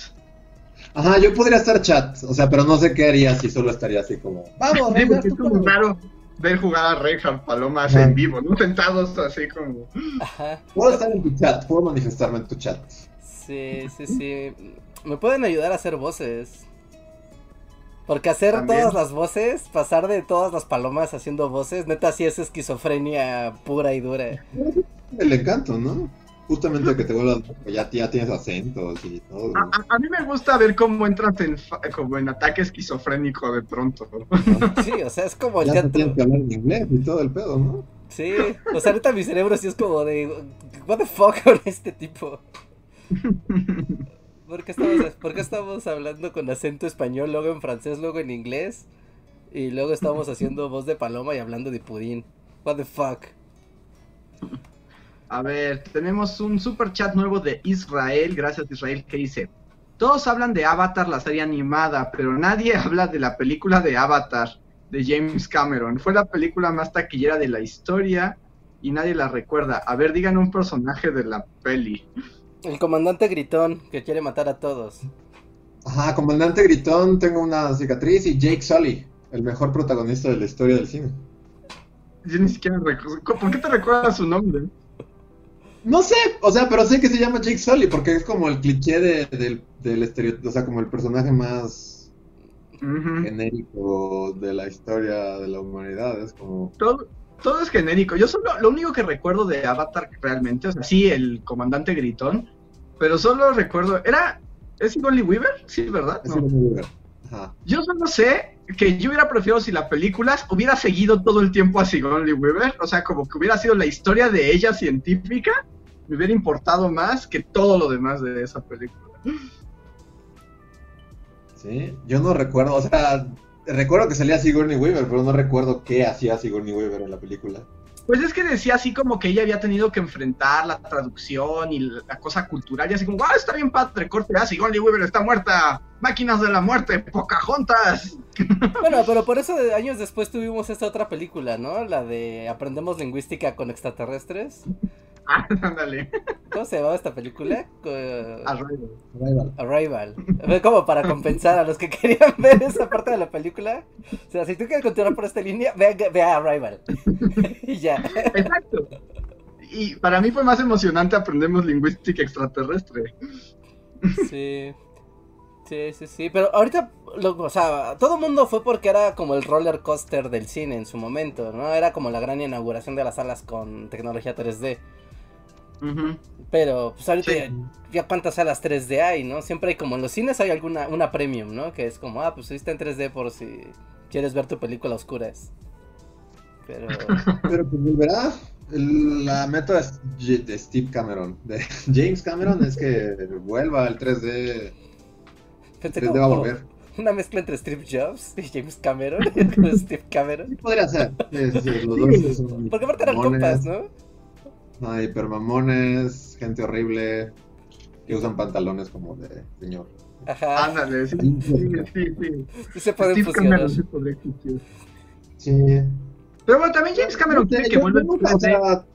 Ajá, yo podría estar chat, o sea, pero no sé qué haría si solo estaría así como, vamos, Sí, es como puedes". raro ver jugar a Reinhardt Palomas Ajá. en vivo, ¿no? Sentados así como... Ajá. Puedo estar en tu chat, puedo manifestarme en tu chat. Sí, sí, sí. Me pueden ayudar a hacer voces. Porque hacer También. todas las voces, pasar de todas las palomas haciendo voces, neta sí es esquizofrenia pura y dura. El encanto, ¿no? Justamente que te vuelvas, ya, ya tienes acentos y todo. A, a- a mí me gusta ver cómo entras en, fa- como en ataque esquizofrénico de pronto. Sí, o sea, es como el Ya no tienes que hablar en inglés y todo el pedo, ¿no? Sí, o sea, neta mi cerebro sí es como de, what the fuck con este tipo. ¿Por qué, estamos, ¿Por qué estamos hablando con acento español, luego en francés, luego en inglés? Y luego estamos haciendo voz de paloma y hablando de pudín. What the fuck. A ver, tenemos un super chat nuevo de Israel, gracias Israel, que dice, todos hablan de Avatar, la serie animada, pero nadie habla de la película de Avatar de James Cameron. Fue la película más taquillera de la historia y nadie la recuerda. A ver, digan un personaje de la peli. El comandante gritón que quiere matar a todos. Ajá, Comandante Gritón, tengo una cicatriz y Jake Sully, el mejor protagonista de la historia del cine. Yo ni siquiera recuerdo. ¿Por qué te recuerdas su nombre? No sé, o sea, pero sé que se llama Jake Sully porque es como el cliché de- del, del estereotipo, o sea, como el personaje más genérico de la historia de la humanidad. Es como. todo, todo es genérico. Yo solo, lo único que recuerdo de Avatar realmente, o sea, sí, el comandante gritón, pero solo recuerdo, era, ¿es Sigourney Weaver? Sí, ¿verdad? Es No. lugar. Ajá. Yo solo sé que yo hubiera preferido si la película hubiera seguido todo el tiempo a Sigourney Weaver, o sea, como que hubiera sido la historia de ella científica, me hubiera importado más que todo lo demás de esa película. Sí, yo no recuerdo, o sea, recuerdo que salía Sigourney Weaver, pero no recuerdo qué hacía Sigourney Weaver en la película. Pues es que decía así como que ella había tenido que enfrentar la traducción y la cosa cultural y así como, ¡ah, está bien padre! Corte, ah, Sigourney Weaver está muerta, máquinas de la muerte, Pocahontas. Bueno, pero por eso de años después tuvimos esta otra película, ¿no? La de Aprendemos Lingüística con Extraterrestres. Ah, ándale. ¿Cómo se llamaba esta película? Arrival. Arrival. Fue como para compensar a los que querían ver esa parte de la película. O sea, si tú quieres continuar por esta línea, ve, a- ve a Arrival. y ya. Exacto. Y para mí fue más emocionante aprendemos lingüística extraterrestre. Sí. Sí, sí, sí. Pero ahorita, lo- o sea, todo el mundo fue porque era como el roller coaster del cine en su momento, ¿no? Era como la gran inauguración de las salas con tecnología 3D. Pero, pues ahorita Sí. ya, ya cuántas salas 3D hay, ¿no? Siempre hay como en los cines hay alguna, una premium, ¿no? Que es como, ah, pues está en 3D por si quieres ver tu película a oscuras. Pero, Pero pues volverá. La meta es de Steve Cameron, de James Cameron, es que vuelva al 3D. pensé 3D va a volver. una mezcla entre Steve Jobs y James Cameron, Steve Cameron. Podría ser. Sí, sí, sí, los dos son Porque aparte eran compas, ¿no? No, hipermamones, gente horrible, que usan pantalones como de señor. Ajá. Ándale, sí, sí, sí, sí. Sí se pueden Steve fusionar. Cameron sí podría existir. Sí. Pero bueno, también James Cameron quiere que vuelva al nunca, o 3D. sea,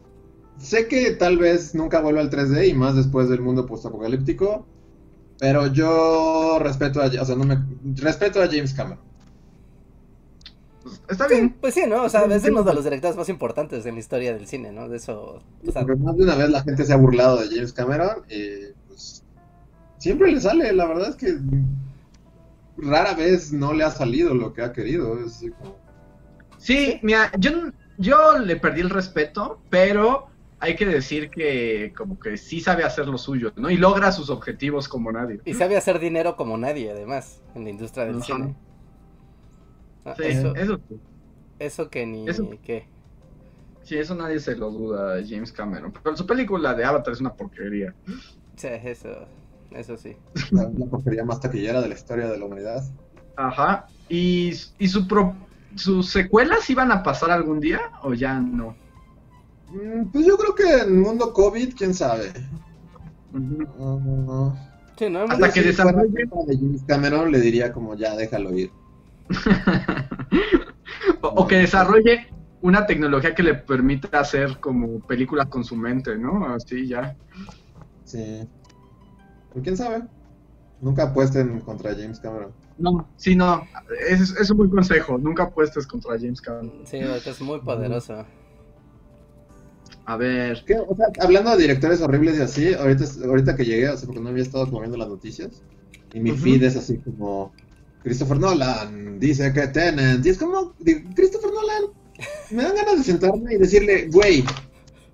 sé que tal vez nunca vuelva al 3D y más después del mundo postapocalíptico, pero yo respeto a, o sea, no me respeto a James Cameron. Está Sí, bien. pues sí, ¿no? O sea, es uno de los directores más importantes en la historia del cine, ¿no? De eso. O sea, Porque más de una vez la gente se ha burlado de James Cameron y pues siempre le sale, la verdad es que rara vez no le ha salido lo que ha querido. Es como- Sí, mira, yo, yo le perdí el respeto, pero hay que decir que como que sí sabe hacer lo suyo, ¿no? Y logra sus objetivos como nadie. y sabe hacer dinero como nadie, además, en la industria del Ajá. cine. Ah, Sí, eso, eso, eso que ni. eso- ¿Qué? sí, eso nadie se lo duda James Cameron. Pero su película de Avatar es una porquería. Sí, eso. Eso sí. la, la porquería más taquillera de la historia de la humanidad. Ajá. ¿Y, y su pro- sus secuelas iban a pasar algún día o ya no? Mm, Pues yo creo que en mundo COVID, quién sabe. Ujú. Ah, Sí, ¿no? Hasta que fuera desarrolle- de James Cameron le diría como ya déjalo ir. O, o que desarrolle una tecnología que le permita hacer como películas con su mente, ¿no? Así ya. Sí. Pues quién sabe. Nunca apuesten contra James Cameron. No, sí, no. Es, es un buen consejo. Nunca apuestes contra James Cameron. Sí, porque es muy poderoso. A ver. ¿Qué? O sea, hablando de directores horribles y así, ahorita, ahorita que llegué, o sea, porque no había estado como viendo las noticias, y mi Ujú. feed es así como Christopher Nolan dice que Tenet, y es como, Christopher Nolan, me dan ganas de sentarme y decirle, güey,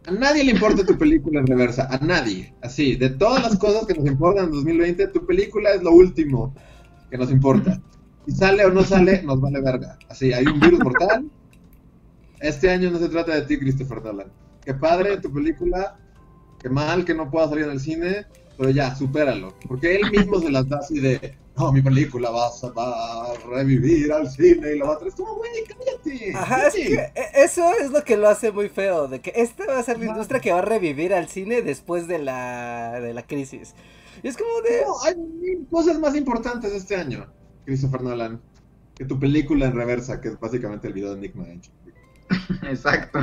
a nadie le importa tu película en reversa, a nadie, así, de todas las cosas que nos importan en 2020, tu película es lo último que nos importa. Si sale o no sale, nos vale verga. Así, hay un virus mortal. Este año no se trata de ti, Christopher Nolan. Qué padre tu película, qué mal que no pueda salir en el cine, pero ya, supéralo. Porque él mismo se las da así de, no, mi película va a, va a revivir al cine y lo va a traer. Como, güey, cállate. Ajá, es que eh, eso es lo que lo hace muy feo, de que esta va a ser la industria que va a revivir al cine después de la, de la crisis. Y es como de... No, hay mil cosas más importantes este año, Christopher Nolan, que tu película en reversa, que es básicamente el video de Nick Manch. Exacto.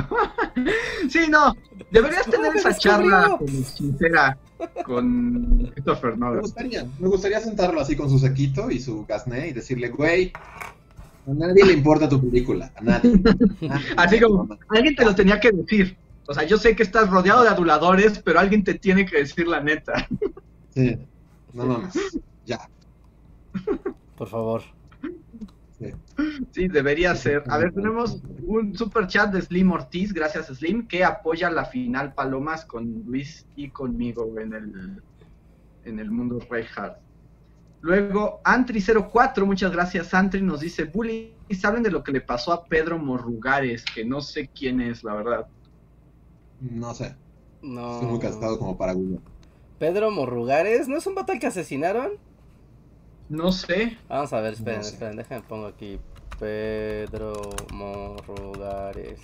sí, no. Deberías tener me esa charla sincera con Christopher Me Nolan. gustaría, me gustaría sentarlo así con su sequito y su gasné y decirle, güey, a nadie le importa tu película, a nadie. Así como, alguien te lo tenía que decir. O sea, yo sé que estás rodeado de aduladores, pero alguien te tiene que decir la neta. Sí, no mames, ya. Por favor. Sí. Debería ser. A ver, tenemos un super chat de Slim Ortiz, gracias Slim, que apoya la final Palomas con Luis y conmigo en el, en el mundo Reinhardt. Luego, Antri04, muchas gracias Antri, nos dice, Bully, hablen de lo que le pasó a Pedro Morrugares, que no sé quién es, la verdad. No sé, No. estoy muy cansado como para Google. Pedro Morrugares, ¿no es un vato que asesinaron? No sé. Vamos a ver, esperen, No sé. esperen, déjenme pongo aquí Pedro Morrogares.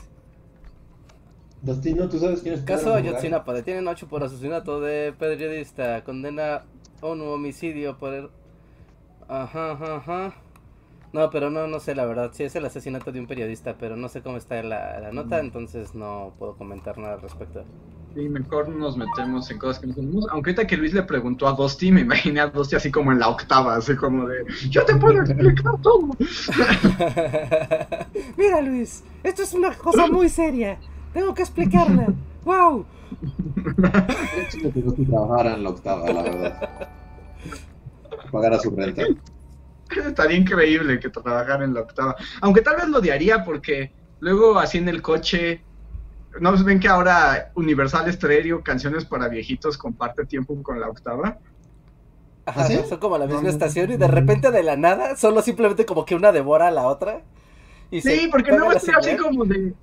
Destino, ¿tú sabes quién es? Caso Pedro Morrogares? Ayotzinapa. Detienen ocho por asesinato de periodista. Condena ONU homicidio por... el- Ajá, ajá, ajá. No, pero no, no sé la verdad. Sí es el asesinato de un periodista, pero no sé cómo está la, la nota, entonces no puedo comentar nada al respecto. Sí, mejor nos metemos en cosas que no sabemos. Aunque ahorita que Luis le preguntó a Dusty, me imaginé a Dusty así como en la octava, así como de, yo te puedo explicar todo. Mira Luis, esto es una cosa muy seria. Tengo que explicarla. ¡Wow! Chido que trabajara en la octava, la verdad. Pagara su renta. Estaría increíble que trabajara en la octava. Aunque tal vez lo odiaría porque luego así en el coche... ¿No ven que ahora Universal Stereo, canciones para viejitos, comparte tiempo con la octava? Ajá, ¿Ah, sí? son como la misma estación y de repente de la nada, solo simplemente como que una devora a la otra. Y Sí, porque no estoy así como de,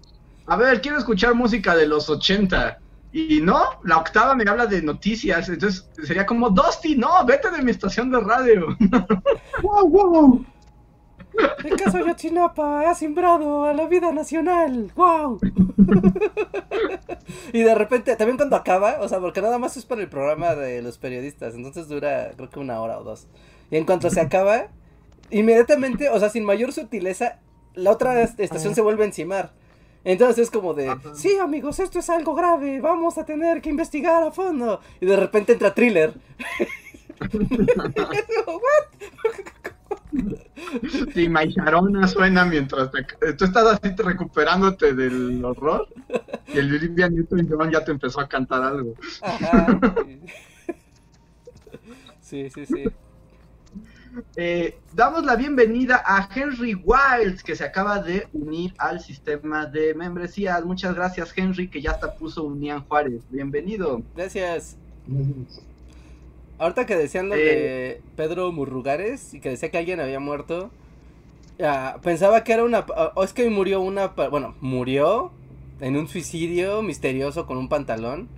a ver, quiero escuchar música de los 80. Y no, la octava me habla de noticias, entonces sería como, Dusty, no, vete de mi estación de radio. ¡Wow, wow! El caso Ayotzinapa ha simbrado a la vida nacional. ¡Wow! y de repente, también cuando acaba, o sea, porque nada más es para el programa de los periodistas, entonces dura creo que una hora o dos. Y en cuanto se acaba, inmediatamente, o sea, sin mayor sutileza, la otra est- estación se vuelve a encimar. Entonces es como de, Ajá. sí amigos, esto es algo grave, vamos a tener que investigar a fondo. Y de repente entra thriller. Y My Sharona suena mientras te- tú estás así recuperándote del horror. Y el Olivia Newton-John ya te empezó a cantar algo. Ajá. Sí, sí, sí. Eh, damos la bienvenida a Henry Wilds, que se acaba de unir al sistema de membresías. Muchas gracias, Henry, que ya hasta puso Unián Juárez. Bienvenido. Gracias. Ahorita que decían lo Eh. de Pedro Murrugares y que decía que alguien había muerto, ah, pensaba que era una... ah, O es que murió una... Bueno, murió en un suicidio misterioso con un pantalón.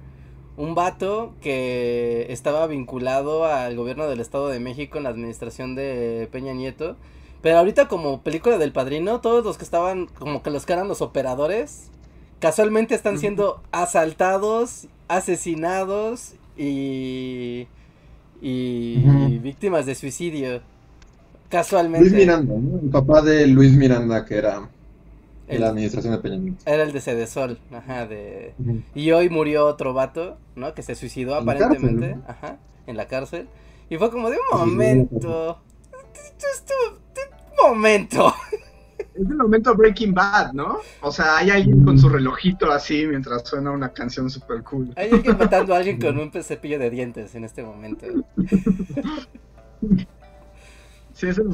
Un vato que estaba vinculado al gobierno del Estado de México en la administración de Peña Nieto. Pero ahorita como película del padrino, todos los que estaban, como que los que eran los operadores, casualmente están siendo asaltados, asesinados y, y víctimas de suicidio. Casualmente. Luis Miranda, ¿no? El papá de Luis Miranda, que era El- la administración de Peña Nieto. Era el de Cedesol, ajá, de... Y hoy murió otro vato, ¿no? Que se suicidó En aparentemente, cárcel, ajá, en la cárcel. Y fue como de un momento. Un momento. Es el momento Breaking Bad, ¿no? O sea, hay alguien con su relojito así mientras suena una canción super cool. Hay alguien matando a alguien con un cepillo de dientes en este momento. Sí, es el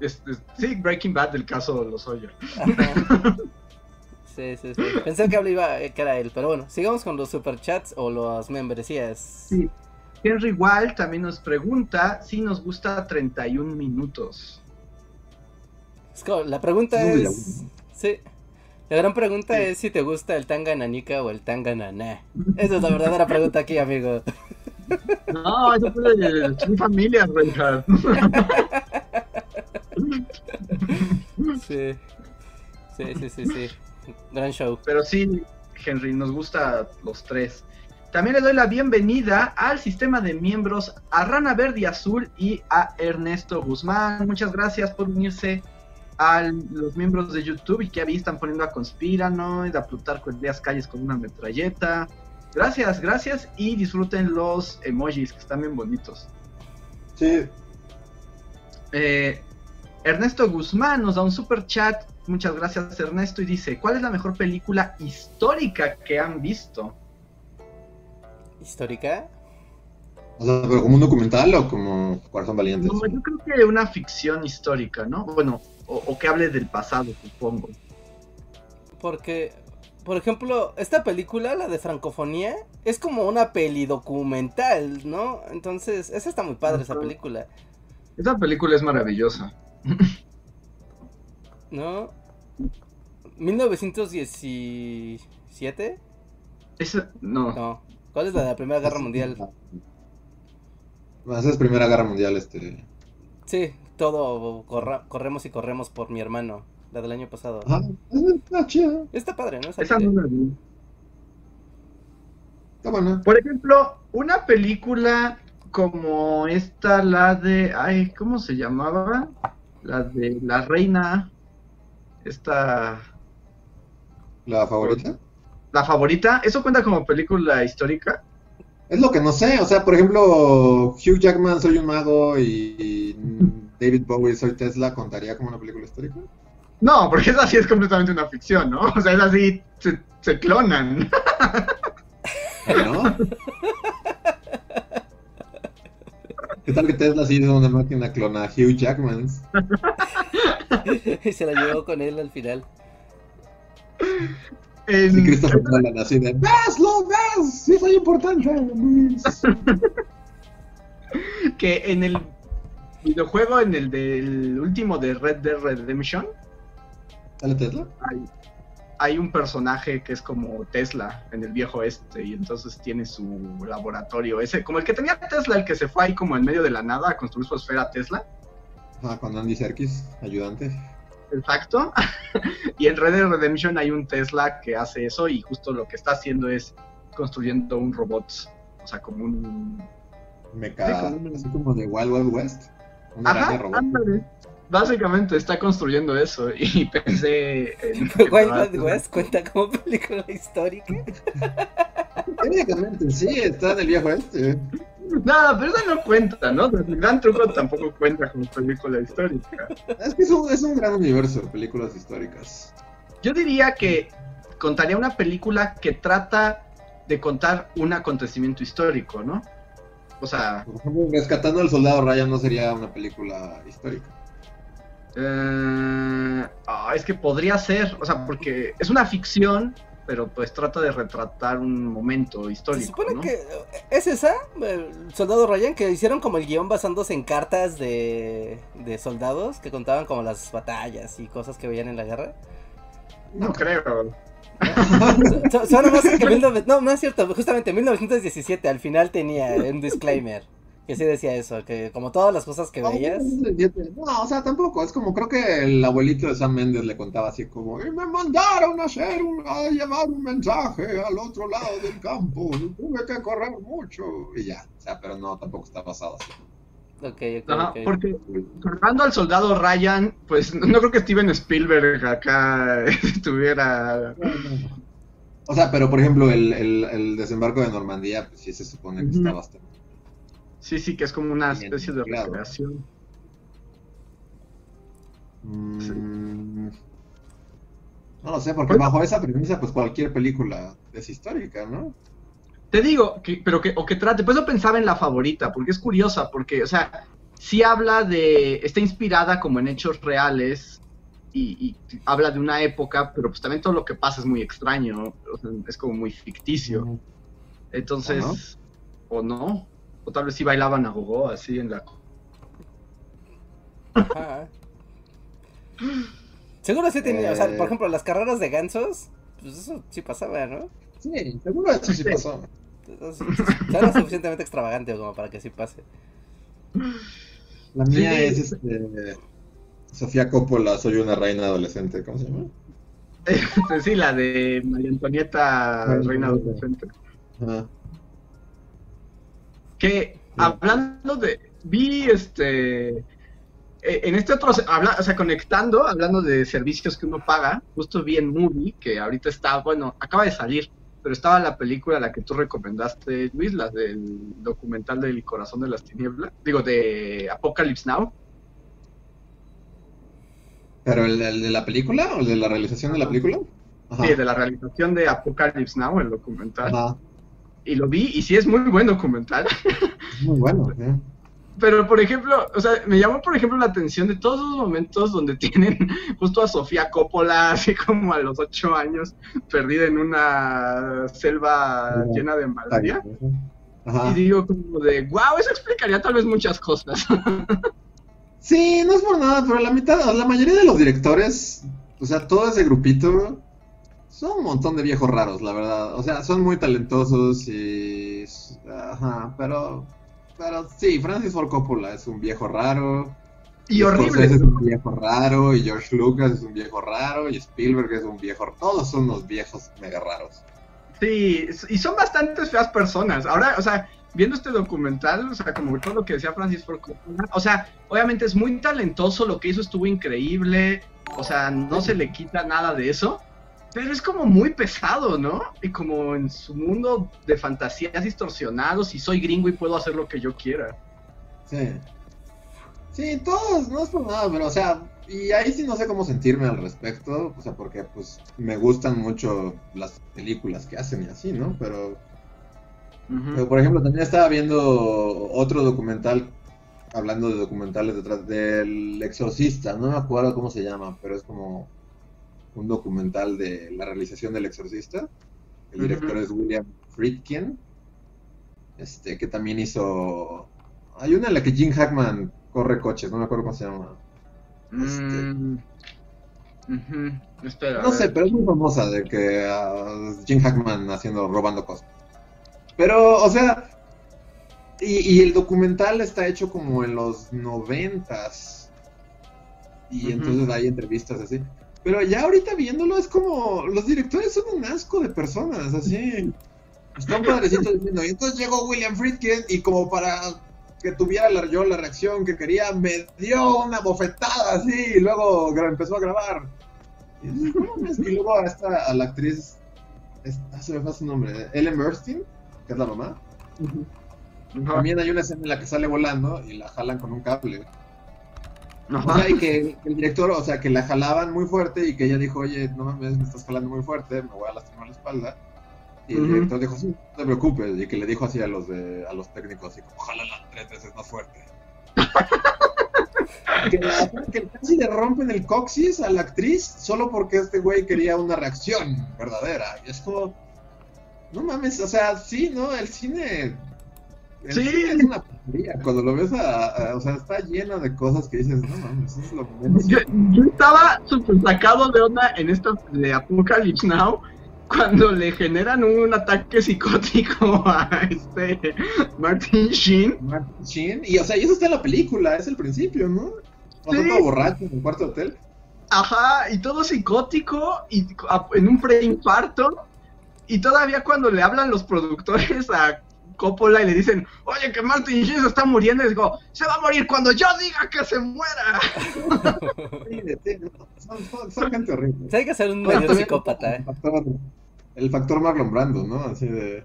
es- es- sí, Breaking Bad del caso Lozoya. Ajá. Sí, sí, sí. Pensé que iba, que era él, pero bueno, sigamos con los superchats o las membresías. Sí. Henry Wall también nos pregunta si nos gusta 31 minutos. La pregunta Muy es. Sí. La gran pregunta Sí. es si te gusta el tanga nanica o el tanga naná. Esa es la verdadera pregunta aquí, amigo. No, eso fue de Sin Familia, Reinhardt. Sí. Sí, sí, sí, sí. Gran show. Pero sí, Henry, nos gusta los tres. También le doy la bienvenida al sistema de miembros a Rana Verde y Azul y a Ernesto Guzmán. Muchas gracias por unirse a los miembros de YouTube y que ahí están poniendo a Conspiranoid, a Plutarco en Díaz Calles con una metralleta. Gracias, gracias y disfruten los emojis que están bien bonitos. Sí, Eh, Ernesto Guzmán nos da un super chat. Muchas gracias, Ernesto. Y dice: ¿Cuál es la mejor película histórica que han visto? ¿Histórica? o sea, pero como un documental o como Corazón Valiente. No, yo creo que una ficción histórica, ¿no? Bueno, o, o que hable del pasado, supongo. Porque, por ejemplo, esta película, la de francofonía, es como una peli documental, ¿no? Entonces, esa está muy padre, esa película, Esta película es maravillosa. ¿no? 1917? Esa, no. No. ¿Cuál es la de la Primera Guerra Mundial? Esa es Primera Guerra Mundial, este. Sí, todo corra- corremos y corremos por mi hermano, la del año pasado. Ajá, está chido, Está padre, ¿no? Esa Esa peli. no la vi. está buena. Por ejemplo, una película como esta, la de. Ay, ¿cómo se llamaba? La de La Reina. Esta. ¿La favorita? La favorita. ¿Eso cuenta como película histórica? Es lo que no sé, o sea, por ejemplo, Hugh Jackman, Soy un mago y David Bowie, Soy Tesla, ¿contaría como una película histórica? No, porque esa sí es completamente una ficción, ¿no? O sea, es así. Se, se clonan. ¿No? ¿Qué tal que Tesla sí hizo una máquina clona a Hugh Jackman? y se la llevó con él al final. En- Y Christopher Nolan así de ¡Ves, lo ves! ¡Sí soy importante! Luis". que en el videojuego, en el del último de Red Dead Redemption, ¿Sale Tesla? hay, hay un personaje que es como Tesla en el viejo este y entonces tiene su laboratorio ese, como el que tenía Tesla, el que se fue ahí como en medio de la nada a construir su esfera Tesla. Ajá, con Andy Serkis, ayudante. Exacto. y en Red Dead Redemption hay un Tesla que hace eso y justo lo que está haciendo es construyendo un robot, o sea, como un... Meca, Sí, como un- así como de Wild Wild West. Araña Ajá, robot. ándale. Básicamente está construyendo eso y pensé en... Wild Wild West cuenta como película histórica. Técnicamente sí, está en el viejo este. Nada, pero eso no cuenta, ¿no? El Gran Truco tampoco cuenta como película histórica. Es que es un, es un gran universo de películas históricas. Yo diría que contaría una película que trata de contar un acontecimiento histórico, ¿no? O sea, Por ejemplo, Rescatando al Soldado Ryan no sería una película histórica. Eh, ah, es que podría ser, o sea, porque es una ficción, pero pues trata de retratar un momento Se histórico, supone ¿no? que eh, es esa, el Soldado Ryan, que hicieron como el guion basándose en cartas de, de soldados que contaban como las batallas y cosas que veían en la guerra. No creo. Su- Suena más que 19 No, no es cierto, justamente 1917 al final tenía un disclaimer que sí decía eso, que como todas las cosas que veías. No, o sea, tampoco. Es como creo que el abuelito de Sam Mendes le contaba así como: Y me mandaron a hacer un- a llevar un mensaje al otro lado del campo. Tuve que correr mucho. Y ya. O sea, pero no, tampoco está basado así. Ok, ok, Ajá, ok. porque Recordando al soldado Ryan, pues no creo que Steven Spielberg acá estuviera. O sea, pero por ejemplo, el, el, el desembarco de Normandía, pues sí se supone que está bastante. Sí, sí, que es como una especie de recreación. Mm, No lo sé, porque Bueno. bajo esa premisa, pues cualquier película es histórica, ¿no? Te digo, que, pero que, o que trate, pues yo pensaba en la favorita, porque es curiosa, porque, o sea, sí habla de, está inspirada como en hechos reales y, y habla de una época, pero pues también todo lo que pasa es muy extraño, o sea, es como muy ficticio. Entonces, o no, o tal vez sí bailaban a gogo así en la... Ajá. Seguro sí tenía, o sea, Eh. por ejemplo, las carreras de gansos, pues eso sí pasaba, ¿no? Sí, seguro eso sí pasó. Era suficientemente extravagante como para que sí pase. La mía Sí. es este, Sofía Coppola, soy una reina adolescente, ¿cómo se llama? Sí, la de María Antonieta, reina adolescente. Ajá. Que hablando de. Vi este. eh, En este otro. Habla, o sea, conectando, hablando de servicios que uno paga, justo vi en Movie, que ahorita está. Bueno, acaba de salir, pero estaba la película la que tú recomendaste, Luis, la del documental del corazón de las tinieblas. Digo, de Apocalypse Now. ¿Pero el, el de la película o el de la realización de la película? Ajá. Sí, de la realización de Apocalypse Now, el documental. Ajá. Y lo vi, y sí es muy buen documental. Es muy bueno. ¿eh? Pero, por ejemplo, o sea, me llamó, por ejemplo, la atención de todos esos momentos donde tienen justo a Sofía Coppola, así como a los ocho años, perdida en una selva llena de malaria. Ajá. Y digo como de, wow, eso explicaría tal vez muchas cosas. Sí, no es por nada, pero la mitad, la mayoría de los directores, o sea, todo ese grupito, son un montón de viejos raros, la verdad. O sea, son muy talentosos y... Ajá, pero... Pero sí, Francis Ford Coppola es un viejo raro. Y horrible. es un viejo raro, y George Lucas es un viejo raro, y Spielberg es un viejo. Todos son unos viejos mega raros. Sí, y son bastantes feas personas. Ahora, o sea, viendo este documental, o sea, como todo lo que decía Francis Ford Coppola, o sea, obviamente es muy talentoso, lo que hizo estuvo increíble, o sea, no se le quita nada de eso, pero es como muy pesado, ¿no? Y como en su mundo de fantasías distorsionados, y soy gringo y puedo hacer lo que yo quiera. Sí. Sí, todos, no es por nada, pero o sea, y ahí sí no sé cómo sentirme al respecto, o sea, porque pues me gustan mucho las películas que hacen y así, ¿no? Pero, pero por ejemplo, también estaba viendo otro documental, hablando de documentales detrás del exorcista, no me acuerdo cómo se llama, pero es como un documental de la realización del exorcista. El director es William Friedkin, este, que también hizo... Hay una en la que Jim Hackman corre coches, no me acuerdo cómo se llama. Mm, no sé, pero es muy famosa de que uh, Jim Hackman haciendo robando cosas. Pero, o sea, y, el documental está hecho como en los noventas. Y entonces hay entrevistas así. Pero ya ahorita viéndolo es como, los directores son un asco de personas, así. Están padrecitos diciendo, y entonces llegó William Friedkin y como para que tuviera la, yo la reacción que quería, me dio una bofetada así y luego empezó a grabar. Y, luego a, esta, a la actriz, ah, se me pasa su nombre, Ellen Burstyn, que es la mamá. También hay una escena en la que sale volando y la jalan con un cable. O sea, y que el director, o sea, que la jalaban muy fuerte y que ella dijo, oye, no mames, me estás jalando muy fuerte, me voy a lastimar la espalda. Y el director dijo, sí, no te preocupes. Y que le dijo así a los de, a los técnicos, así como, ojalá la tres veces más fuerte. que, que casi le rompen el coxis a la actriz solo porque este güey quería una reacción verdadera. Y es como, no mames, o sea, sí, ¿no? El cine... sí. es una porquería. Cuando lo ves, a, o sea, está lleno de cosas que dices, no mames, eso es lo menos. Yo, yo estaba súper sacado de onda en esto de Apocalypse Now cuando le generan un ataque psicótico a este Martin Sheen. Martin Sheen. Y o sea, y eso está en la película, es el principio, ¿no? Sí. borracho en el cuarto hotel. Ajá, y todo psicótico y en un preinfarto. Y todavía cuando le hablan los productores a Coppola y le dicen, oye, que Martin Sheen se está muriendo, y digo, se va a morir cuando yo diga que se muera. son, gente horrible. hay que ser un medio psicópata. El factor, el factor Marlon Brando, ¿no? Así de...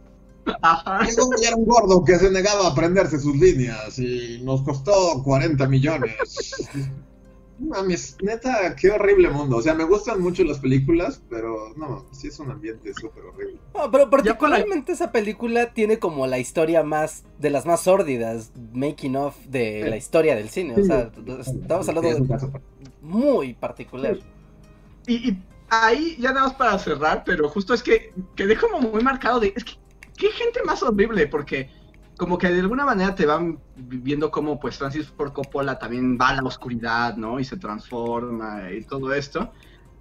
Ajá. Era un gordo que se negaba a aprenderse sus líneas y nos costó 40 millones. Mames, neta, qué horrible mundo. O sea, me gustan mucho las películas, pero no, sí es un ambiente súper horrible. No, pero particularmente esa película tiene como la historia más, de las más sórdidas, making of de la historia del cine. O sea, estamos hablando de un muy particular. Y, ahí, ya nada más para cerrar, pero justo es que quedé como muy marcado de, es que, qué gente más horrible, porque como que de alguna manera te van viendo cómo pues Francis Ford Coppola también va a la oscuridad, ¿no? Y se transforma y todo esto.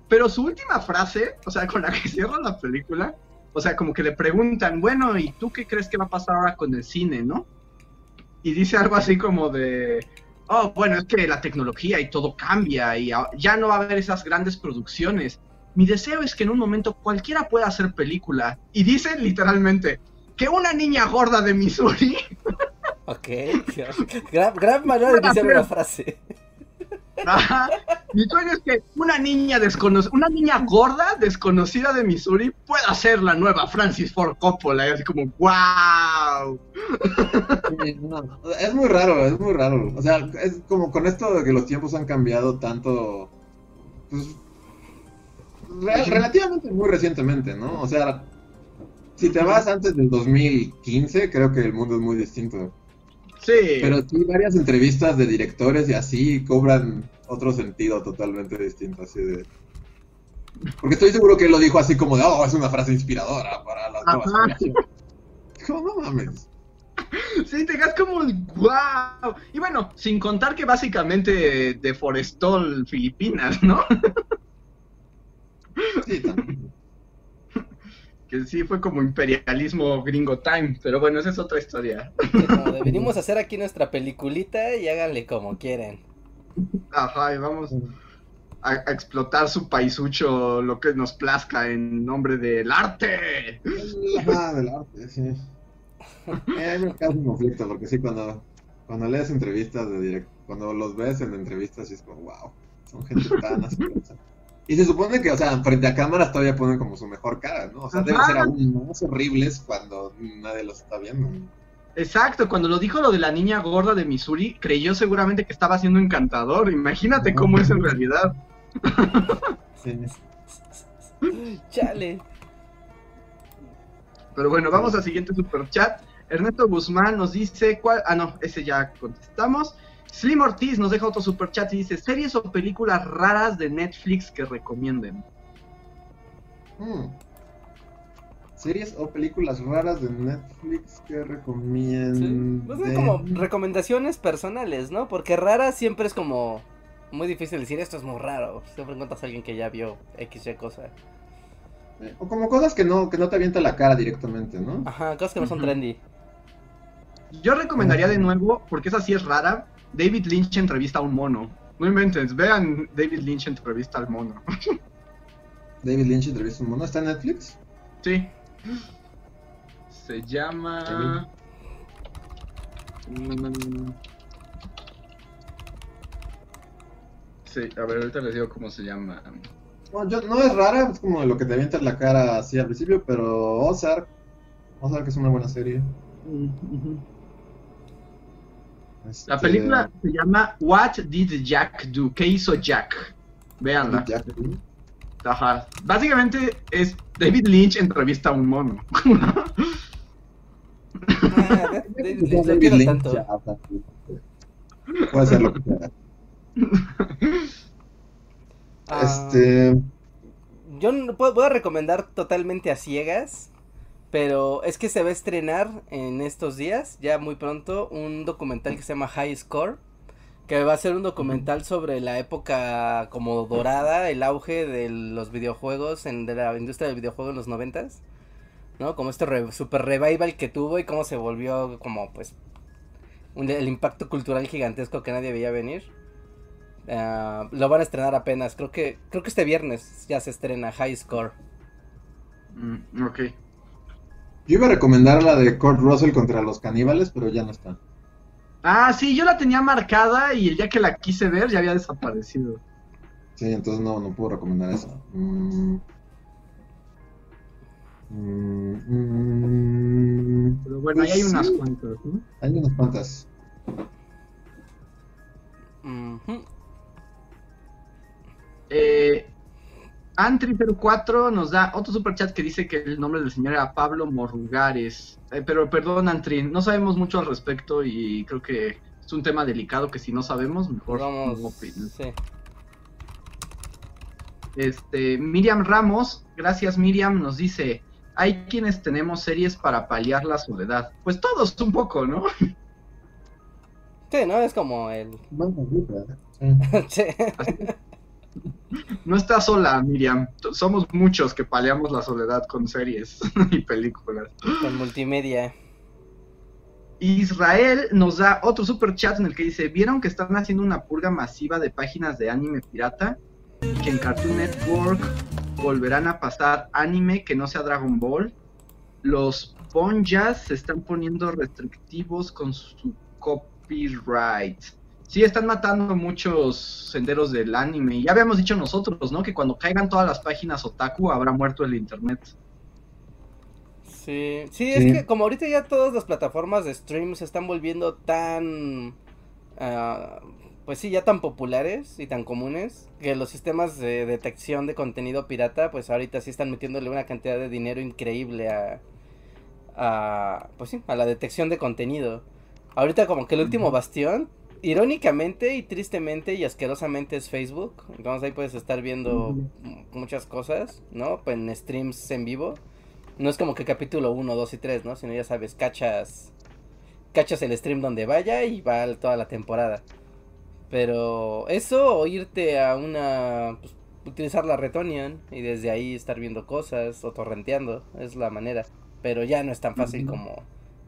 Pero su última frase, o sea, con la que cierra la película, o sea, como que le preguntan, bueno, ¿y tú qué crees que va a pasar ahora con el cine, no? Y dice algo así como de, oh, bueno, es que la tecnología y todo cambia y ya no va a haber esas grandes producciones. Mi deseo es que en un momento cualquiera pueda hacer película. Y dice literalmente, que una niña gorda de Missouri. Ok, gran, gran manera de decir una frase. Ajá. Mi sueño es que una niña desconocida, una niña gorda desconocida de Missouri pueda ser la nueva Francis Ford Coppola. Y así como, wow. es muy raro, es muy raro. O sea, es como con esto de que los tiempos han cambiado tanto, pues, relativamente muy recientemente, ¿no? O sea, si te vas antes del 2015, creo que el mundo es muy distinto. Sí. Pero sí, varias entrevistas de directores y así cobran otro sentido totalmente distinto, así de... Porque estoy seguro que él lo dijo así como de, oh, es una frase inspiradora para las nuevas generaciones. no mames. Sí, te quedas como, wow. Y bueno, sin contar que básicamente deforestó Filipinas, ¿no? Sí, también que sí fue como imperialismo gringo time, pero bueno, esa es otra historia. venimos a hacer aquí nuestra peliculita y háganle como quieren. Ajá, y vamos a, a explotar su paisucho, lo que nos plazca en nombre del arte. Ajá, del arte, sí. Eh, me causa un conflicto, porque sí, cuando, cuando lees entrevistas de direct, cuando los ves en entrevistas, sí es como, wow, son gente tan asquerosa. Y se supone que, o sea, frente a cámaras todavía ponen como su mejor cara, ¿no? O sea, deben ser aún más horribles cuando nadie los está viendo. Exacto, cuando lo dijo lo de la niña gorda de Missouri, creyó seguramente que estaba siendo encantador. Imagínate cómo es en realidad. Sí. Chale. Pero bueno, vamos al siguiente super chat. Ernesto Guzmán nos dice cuál. Ah, no, ese ya contestamos. Slim Ortiz nos deja otro super chat y dice: series o películas raras de Netflix que recomienden. Hmm. Series o películas raras de Netflix que Sí. recomienden. Pues son como recomendaciones personales, ¿no? Porque rara siempre es como muy difícil decir esto es muy raro. Siempre encuentras a alguien que ya vio X y cosa. O como cosas que no, que no te avienta la cara directamente, ¿no? Ajá, cosas que no son trendy. Yo recomendaría de nuevo, porque esa sí es rara: David Lynch entrevista a un mono. No inventes, vean David Lynch entrevista al mono. David Lynch entrevista a un mono. ¿Está en Netflix? Sí. Se llama. Sí, a ver, ahorita les digo cómo se llama. No, yo, no es rara, es como lo que te avienta la cara así al principio, pero Ozark. Ozark es una buena serie. Este, La película se llama What Did Jack Do? ¿Qué hizo Jack? ¿sí? Ajá. Básicamente es David Lynch entrevista a un mono. Ah, David Lynch, David Lynch, tanto. ya, lo que sea. Ah, Este. Yo no puedo, voy a recomendar totalmente a ciegas, pero es que se va a estrenar en estos días, ya muy pronto, un documental que se llama High Score, que va a ser un documental sobre la época como dorada, el auge de los videojuegos, en, de la industria del videojuego en los noventas, ¿no? Como este re- super revival que tuvo y cómo se volvió como pues el impacto cultural gigantesco que nadie veía venir. Ah, lo van a estrenar apenas, creo que creo que este viernes ya se estrena High Score. Mm, ok. Yo iba a recomendar la de Kurt Russell contra los caníbales, pero ya no está. Ah, sí, yo la tenía marcada y el día que la quise ver ya había desaparecido. Sí, entonces no, no puedo recomendar esa. Mm. Mm, mm. Pero bueno, ahí Pues hay unas sí. cuantas, ¿no? Hay unas cuantas. Ujú. Eh, Antri04 nos da otro superchat que dice que el nombre del señor era Pablo Morrugares. Eh, pero perdón, Antri, no sabemos mucho al respecto y creo que es un tema delicado que si no sabemos, mejor Vamos, no sí. Este, Miriam Ramos, gracias Miriam, nos dice, hay quienes tenemos series para paliar la soledad. Pues todos un poco, ¿no? Sí, ¿no? Es como el... Sí. No estás sola, Miriam. Somos muchos que paliamos la soledad con series y películas. Con multimedia. Israel nos da otro super chat en el que dice, ¿vieron que están haciendo una purga masiva de páginas de anime pirata? Que en Cartoon Network volverán a pasar anime que no sea Dragon Ball. Los ponjas se están poniendo restrictivos con su copyright. Sí, están matando muchos senderos del anime. Y ya habíamos dicho nosotros, ¿no? Que cuando caigan todas las páginas otaku habrá muerto el internet. Sí, sí, Sí. es que como ahorita ya todas las plataformas de stream se están volviendo tan... ah, pues sí, ya tan populares y tan comunes, que los sistemas de detección de contenido pirata, pues ahorita sí están metiéndole una cantidad de dinero increíble a... a pues sí, a la detección de contenido. Ahorita como que el último bastión, irónicamente y tristemente y asquerosamente es Facebook. Entonces ahí puedes estar viendo muchas cosas, ¿no? En streams en vivo. No es como que capítulo 1, 2 y 3, ¿no? Sino ya sabes, cachas cachas el stream donde vaya y va toda la temporada. Pero eso o irte a una pues, utilizar la Retonian y desde ahí estar viendo cosas o torrenteando, es la manera. Pero ya no es tan fácil como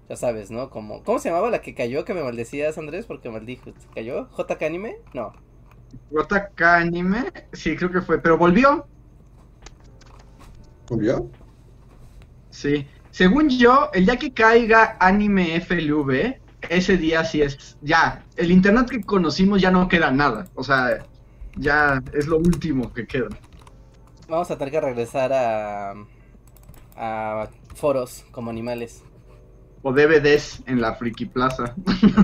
ya sabes, ¿no? Como ¿Cómo se llamaba la que cayó que me maldecías, Andrés? Porque maldijo, ¿cayó? JK Anime? No. JK Anime, sí, creo que fue, pero volvió. ¿Volvió? Sí. Según yo, el día que caiga Anime FLV, ese día sí es. Ya, el internet que conocimos ya no queda nada. O sea, ya es lo último que queda. Vamos a tener que regresar a. a foros como animales. O DVDs en la Friki Plaza.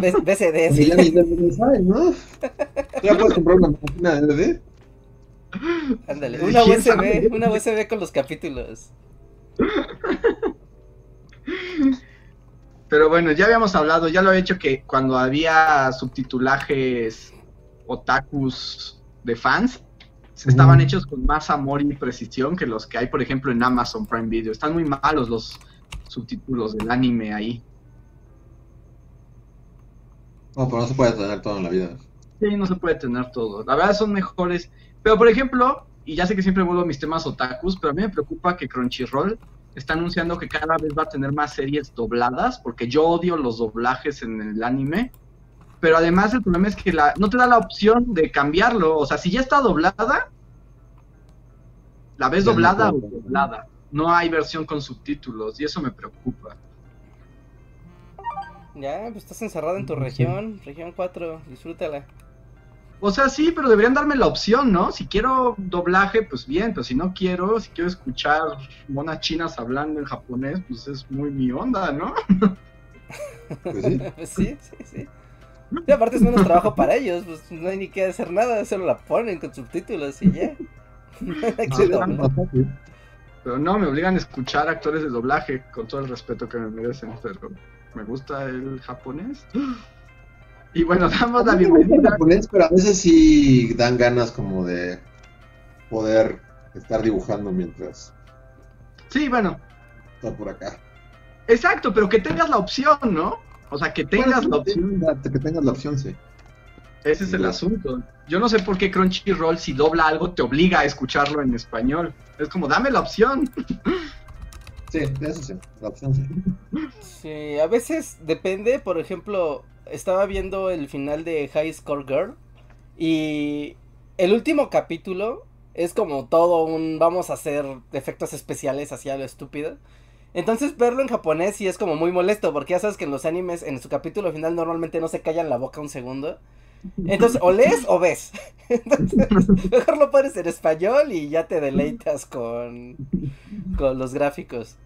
D- DCDs. Sí, ya ni DVD sabes, ¿no? Ya puedes comprar una máquina de DVD. Ándale. Sí, Una. USB, una USB con los capítulos. Pero bueno, ya habíamos hablado, ya lo he hecho que cuando había subtitulajes otakus de fans, estaban hechos con más amor y precisión que los que hay, por ejemplo, en Amazon Prime Video. Están muy malos los subtítulos del anime ahí. No, pero no se puede tener todo en la vida. Sí, no se puede tener todo. La verdad son mejores. Pero por ejemplo, y ya sé que siempre vuelvo a mis temas otakus, pero a mí me preocupa que Crunchyroll está anunciando que cada vez va a tener más series dobladas, porque yo odio los doblajes en el anime. Pero además el problema es que la, no te da la opción de cambiarlo. O sea, si ya está doblada, la ves no doblada o doblada. No hay versión con subtítulos y eso me preocupa. Ya, pues estás encerrado en tu Sí. región, región 4, disfrútala. O sea, sí, pero deberían darme la opción, ¿no? Si quiero doblaje, pues bien, pero si no quiero, si quiero escuchar monas chinas hablando en japonés, pues es muy mi onda, ¿no? Pues sí. Sí, sí, sí. Y aparte es menos trabajo para ellos, pues no hay ni que hacer nada, solo la ponen con subtítulos y ya. No no, no. Pero no, me obligan a escuchar actores de doblaje con todo el respeto que me merecen, pero me gusta el japonés. Y bueno, damos la bienvenida. japonés, pero a veces sí dan ganas como de poder estar dibujando mientras Sí, bueno, está por acá. exacto, pero que tengas la opción, ¿no? O sea, que tengas Bueno, la opción. Que tengas la opción, sí. Ese es el asunto. Yo no sé por qué Crunchyroll, si dobla algo, te obliga a escucharlo en español. Es como, dame la opción. Sí, eso sí, la opción sí. Sí, a veces depende, por ejemplo, estaba viendo el final de High Score Girl y el último capítulo es como todo un vamos a hacer efectos especiales hacia lo estúpido. Entonces verlo en japonés sí es como muy molesto porque ya sabes que en los animes en su capítulo final normalmente no se callan la boca un segundo. Entonces o lees o ves. Entonces mejor lo pones en español y ya te deleitas con, con los gráficos.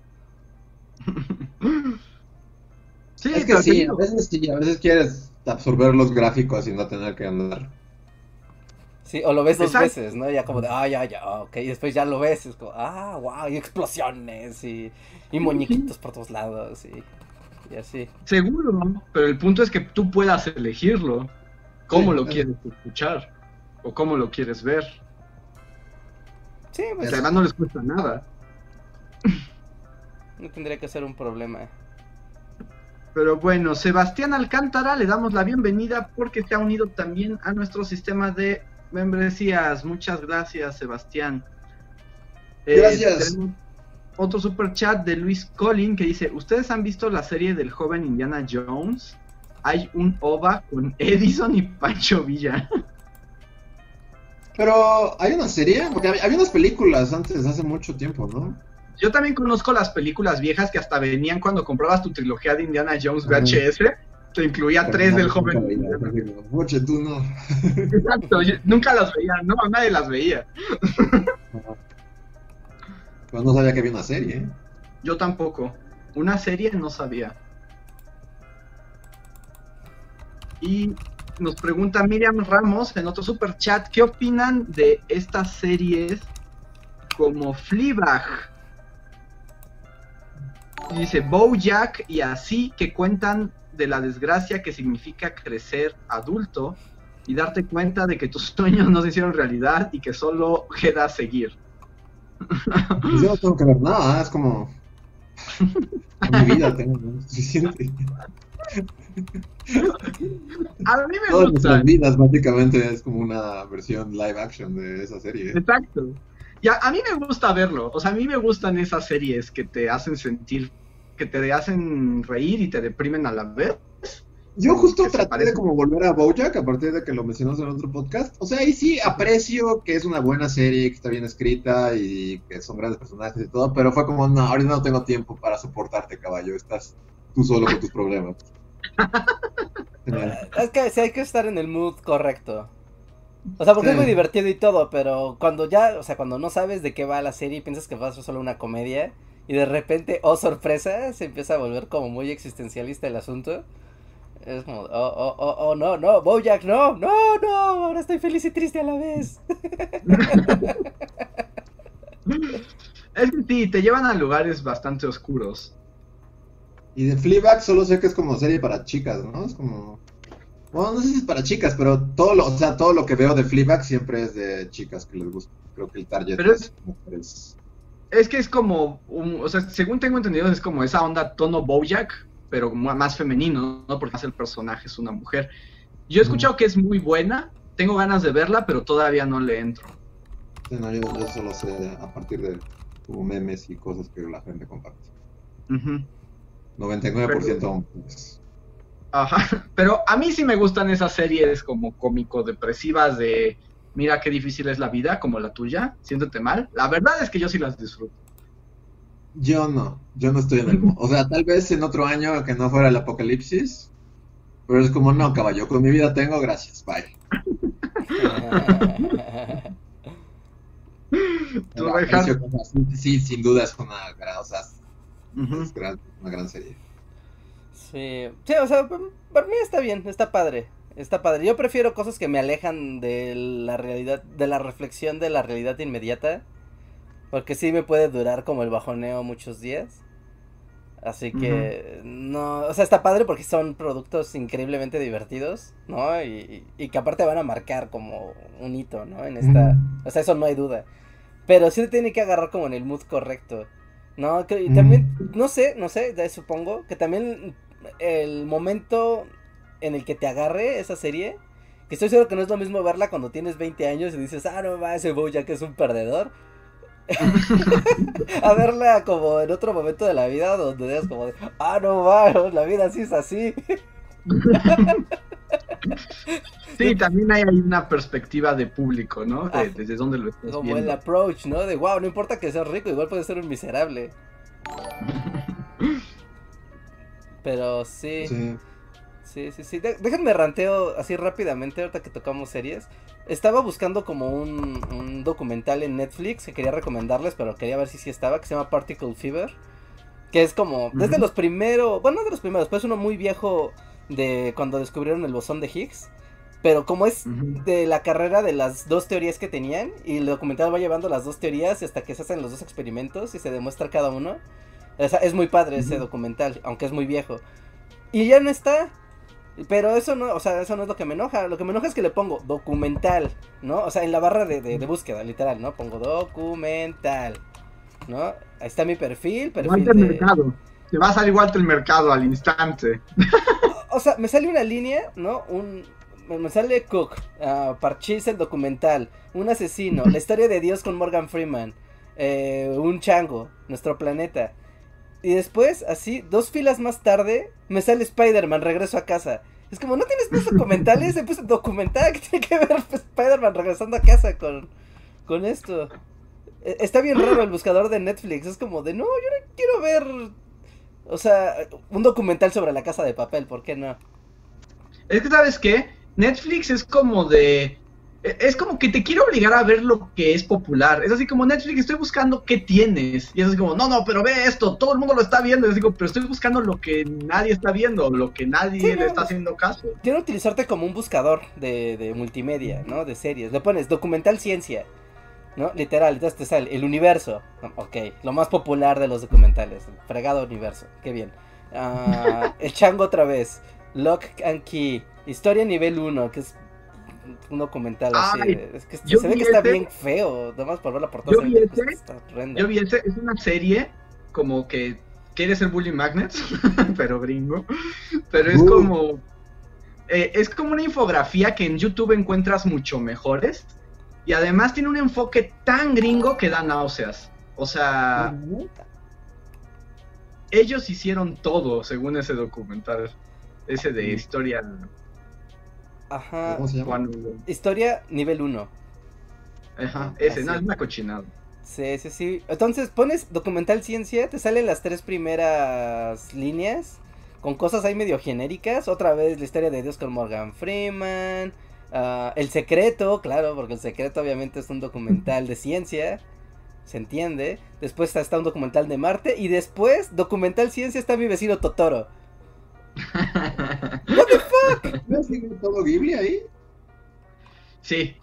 Sí, es que sí, a veces sí, a veces quieres absorber los gráficos y no tener que andar. Sí, o lo ves dos Exacto. veces, ¿no? Ya como de, ah, ya, ya, ok. Y después ya lo ves, es como, ah, wow, y explosiones, y, y muñequitos por todos lados, y, y así. seguro, ¿no? pero el punto es que tú puedas elegirlo. ¿Cómo Sí, lo claro. quieres escuchar? ¿O cómo lo quieres ver? Sí, pues Además no les cuesta nada. no tendría que ser un problema. Pero bueno, Sebastián Alcántara, le damos la bienvenida porque se ha unido también a nuestro sistema de membresías. Muchas gracias, Sebastián. Eh, Gracias. otro super chat de Luis Collin que dice: ¿Ustedes han visto la serie del joven Indiana Jones? Hay un OVA con Edison y Pancho Villa. Pero hay una serie, porque había, unas películas antes, hace mucho tiempo, ¿no? Yo también conozco las películas viejas que hasta venían cuando comprabas tu trilogía de Indiana Jones. VHS. Te incluía tres del joven. Indiana. Oye, tú no. Exacto, yo nunca las veía, no, nadie las veía. Pero no sabía que había una serie, ¿eh? Yo tampoco. Una serie no sabía. Y nos pregunta Miriam Ramos en otro super chat, ¿qué opinan de estas series como Fleabag? Dice Bojack y así que cuentan de la desgracia que significa crecer adulto y darte cuenta de que tus sueños no se hicieron realidad y que solo queda seguir. Yo no tengo que ver nada, es como. Mi vida tengo suficiente. A mí me Todas gusta. nuestras vidas, básicamente, es como una versión live action de esa serie. Exacto. Y a, a mí me gusta verlo. O sea, a mí me gustan esas series que te hacen sentir, que te hacen reír y te deprimen a la vez. Yo justo traté de como volver a Bojack a partir de que lo mencionamos en otro podcast. O sea, ahí sí aprecio que es una buena serie, que está bien escrita y que son grandes personajes y todo, pero fue como, no, ahorita no tengo tiempo para soportarte, caballo. Estás tú solo con tus problemas. Es que sí hay que estar en el mood correcto. O sea, porque es muy divertido y todo, pero cuando ya, o sea, cuando no sabes de qué va la serie y piensas que va a ser solo una comedia y de repente, oh sorpresa, se empieza a volver como muy existencialista el asunto. Es como, oh, oh, oh, oh, no, no, Bojack, no, no, no, ahora estoy feliz y triste a la vez. Es que sí, te llevan a lugares bastante oscuros. Y de Fleabag solo sé que es como serie para chicas, ¿no? Es como... Bueno, no sé si es para chicas, pero todo lo, o sea, todo lo que veo de Fleabag siempre es de chicas que les gusta. Creo que el target Pero es es- mujeres. Es que es como, un- o sea, según tengo entendido, es como esa onda tono Bojack, pero más femenino, ¿no? Porque más el personaje es una mujer. Yo he escuchado que es muy buena, tengo ganas de verla, pero todavía no le entro. Sí, no, yo, yo solo sé a partir de como memes y cosas que la gente comparte. Ujú. 99% hombres. Ajá, pero a mí sí me gustan esas series como cómico-depresivas de mira qué difícil es la vida, como la tuya, siéntete mal. La verdad es que yo sí las disfruto. Yo no, yo no estoy en el... O sea, tal vez en otro año que no fuera el apocalipsis, pero es como, no, caballo, con mi vida tengo, gracias, bye. Tú. Sí, sin duda es una gran, o sea, Ujú. es gran- una gran serie. Sí, sí, o sea, para mí está bien, está padre, está padre. Yo prefiero cosas que me alejan de la realidad, de la reflexión de la realidad inmediata, porque sí me puede durar como el bajoneo muchos días. Así que, no, o sea, está padre porque son productos increíblemente divertidos, ¿no? Y, y que aparte van a marcar como un hito, ¿no? En esta, o sea, eso no hay duda. Pero sí te tiene que agarrar como en el mood correcto. No, que, y también, no sé, no sé, supongo que también el momento en el que te agarre esa serie, que estoy seguro que no es lo mismo verla cuando tienes 20 años y dices, ah, no va, ese Bojack es un perdedor. a verla como en otro momento de la vida donde digas como de, ah, no va, la vida sí es así. Sí, también hay ahí una perspectiva de público, ¿no? De- Ah. desde dónde lo estás Como el viendo. approach, ¿no? De, wow, no importa que seas rico, igual puedes ser un miserable. Pero sí. Sí. Sí, sí, sí. De- déjenme ranteo así rápidamente ahorita que tocamos series. Estaba buscando como un, un documental en Netflix que quería recomendarles, pero quería ver si sí estaba, que se llama Particle Fever. Que es como, desde Ujú. los primeros, bueno, no de los primeros, pues uno muy viejo de cuando descubrieron el bosón de Higgs. Pero como es de la carrera de las dos teorías que tenían, y el documental va llevando las dos teorías hasta que se hacen los dos experimentos y se demuestra cada uno. O sea, es muy padre ese documental, aunque es muy viejo. Y ya no está. Pero eso no, o sea, eso no es lo que me enoja. Lo que me enoja es que le pongo documental, ¿no? O sea, en la barra de, de- de búsqueda, literal, ¿no? Pongo documental, ¿no? Ahí está mi perfil, perfil de... Mercado. Te va a salir Walter Mercado al instante. O sea, me sale una línea, ¿no? Un... Me sale Cook, ah, Parchís el documental, un asesino, la historia de Dios con Morgan Freeman, eh, un chango, nuestro planeta. Y después, así, dos filas más tarde, me sale Spider-Man, regreso a casa. Es como, ¿no tienes más documentales? Se puso documental, ¿qué tiene que ver Spider-Man regresando a casa con, con esto? Eh, Está bien raro el buscador de Netflix, es como de, no, yo no quiero ver, o sea, un documental sobre la casa de papel, ¿por qué no? Es que, ¿sabes qué? Netflix es como de. Es como que te quiere obligar a ver lo que es popular. Es así como Netflix, estoy buscando qué tienes. Y es así como, no, no, pero ve esto, todo el mundo lo está viendo. Y es digo, pero estoy buscando lo que nadie está viendo, lo que nadie Sí, le no, está haciendo caso. Quiero utilizarte como un buscador de, de multimedia, ¿no? De series. Le pones documental ciencia, ¿no? Literal, entonces te sale el universo. Ok, lo más popular de los documentales. El fregado universo, qué bien. Ah, el chango otra vez. Lock and Key. Historia nivel 1, que es un documental así. Ay, es que se ve que está ese. bien feo. Nada más por ver la portada. Yo se vi ese. está horrenda. Yo vi ese, es una serie como que quiere ser Bully Magnets, pero gringo. Pero es Uh. como. eh, es como una infografía que en YouTube encuentras mucho mejores. Y además tiene un enfoque tan gringo que da náuseas. O sea, ellos hicieron todo según ese documental. ese de historia. Ajá. ¿Cómo se llama? Cuando... Historia nivel 1. Ajá, ese, Así. no, es una cochinada. Sí, sí, sí. Entonces pones documental ciencia, te salen las tres primeras líneas con cosas ahí medio genéricas. Otra vez la historia de Dios con Morgan Freeman. ah, el secreto, claro, porque el secreto obviamente es un documental de ciencia. Se entiende. Después está un documental de Marte. Y después, documental ciencia, está mi vecino Totoro. ¿No sigue todo Ghibli ahí? sí,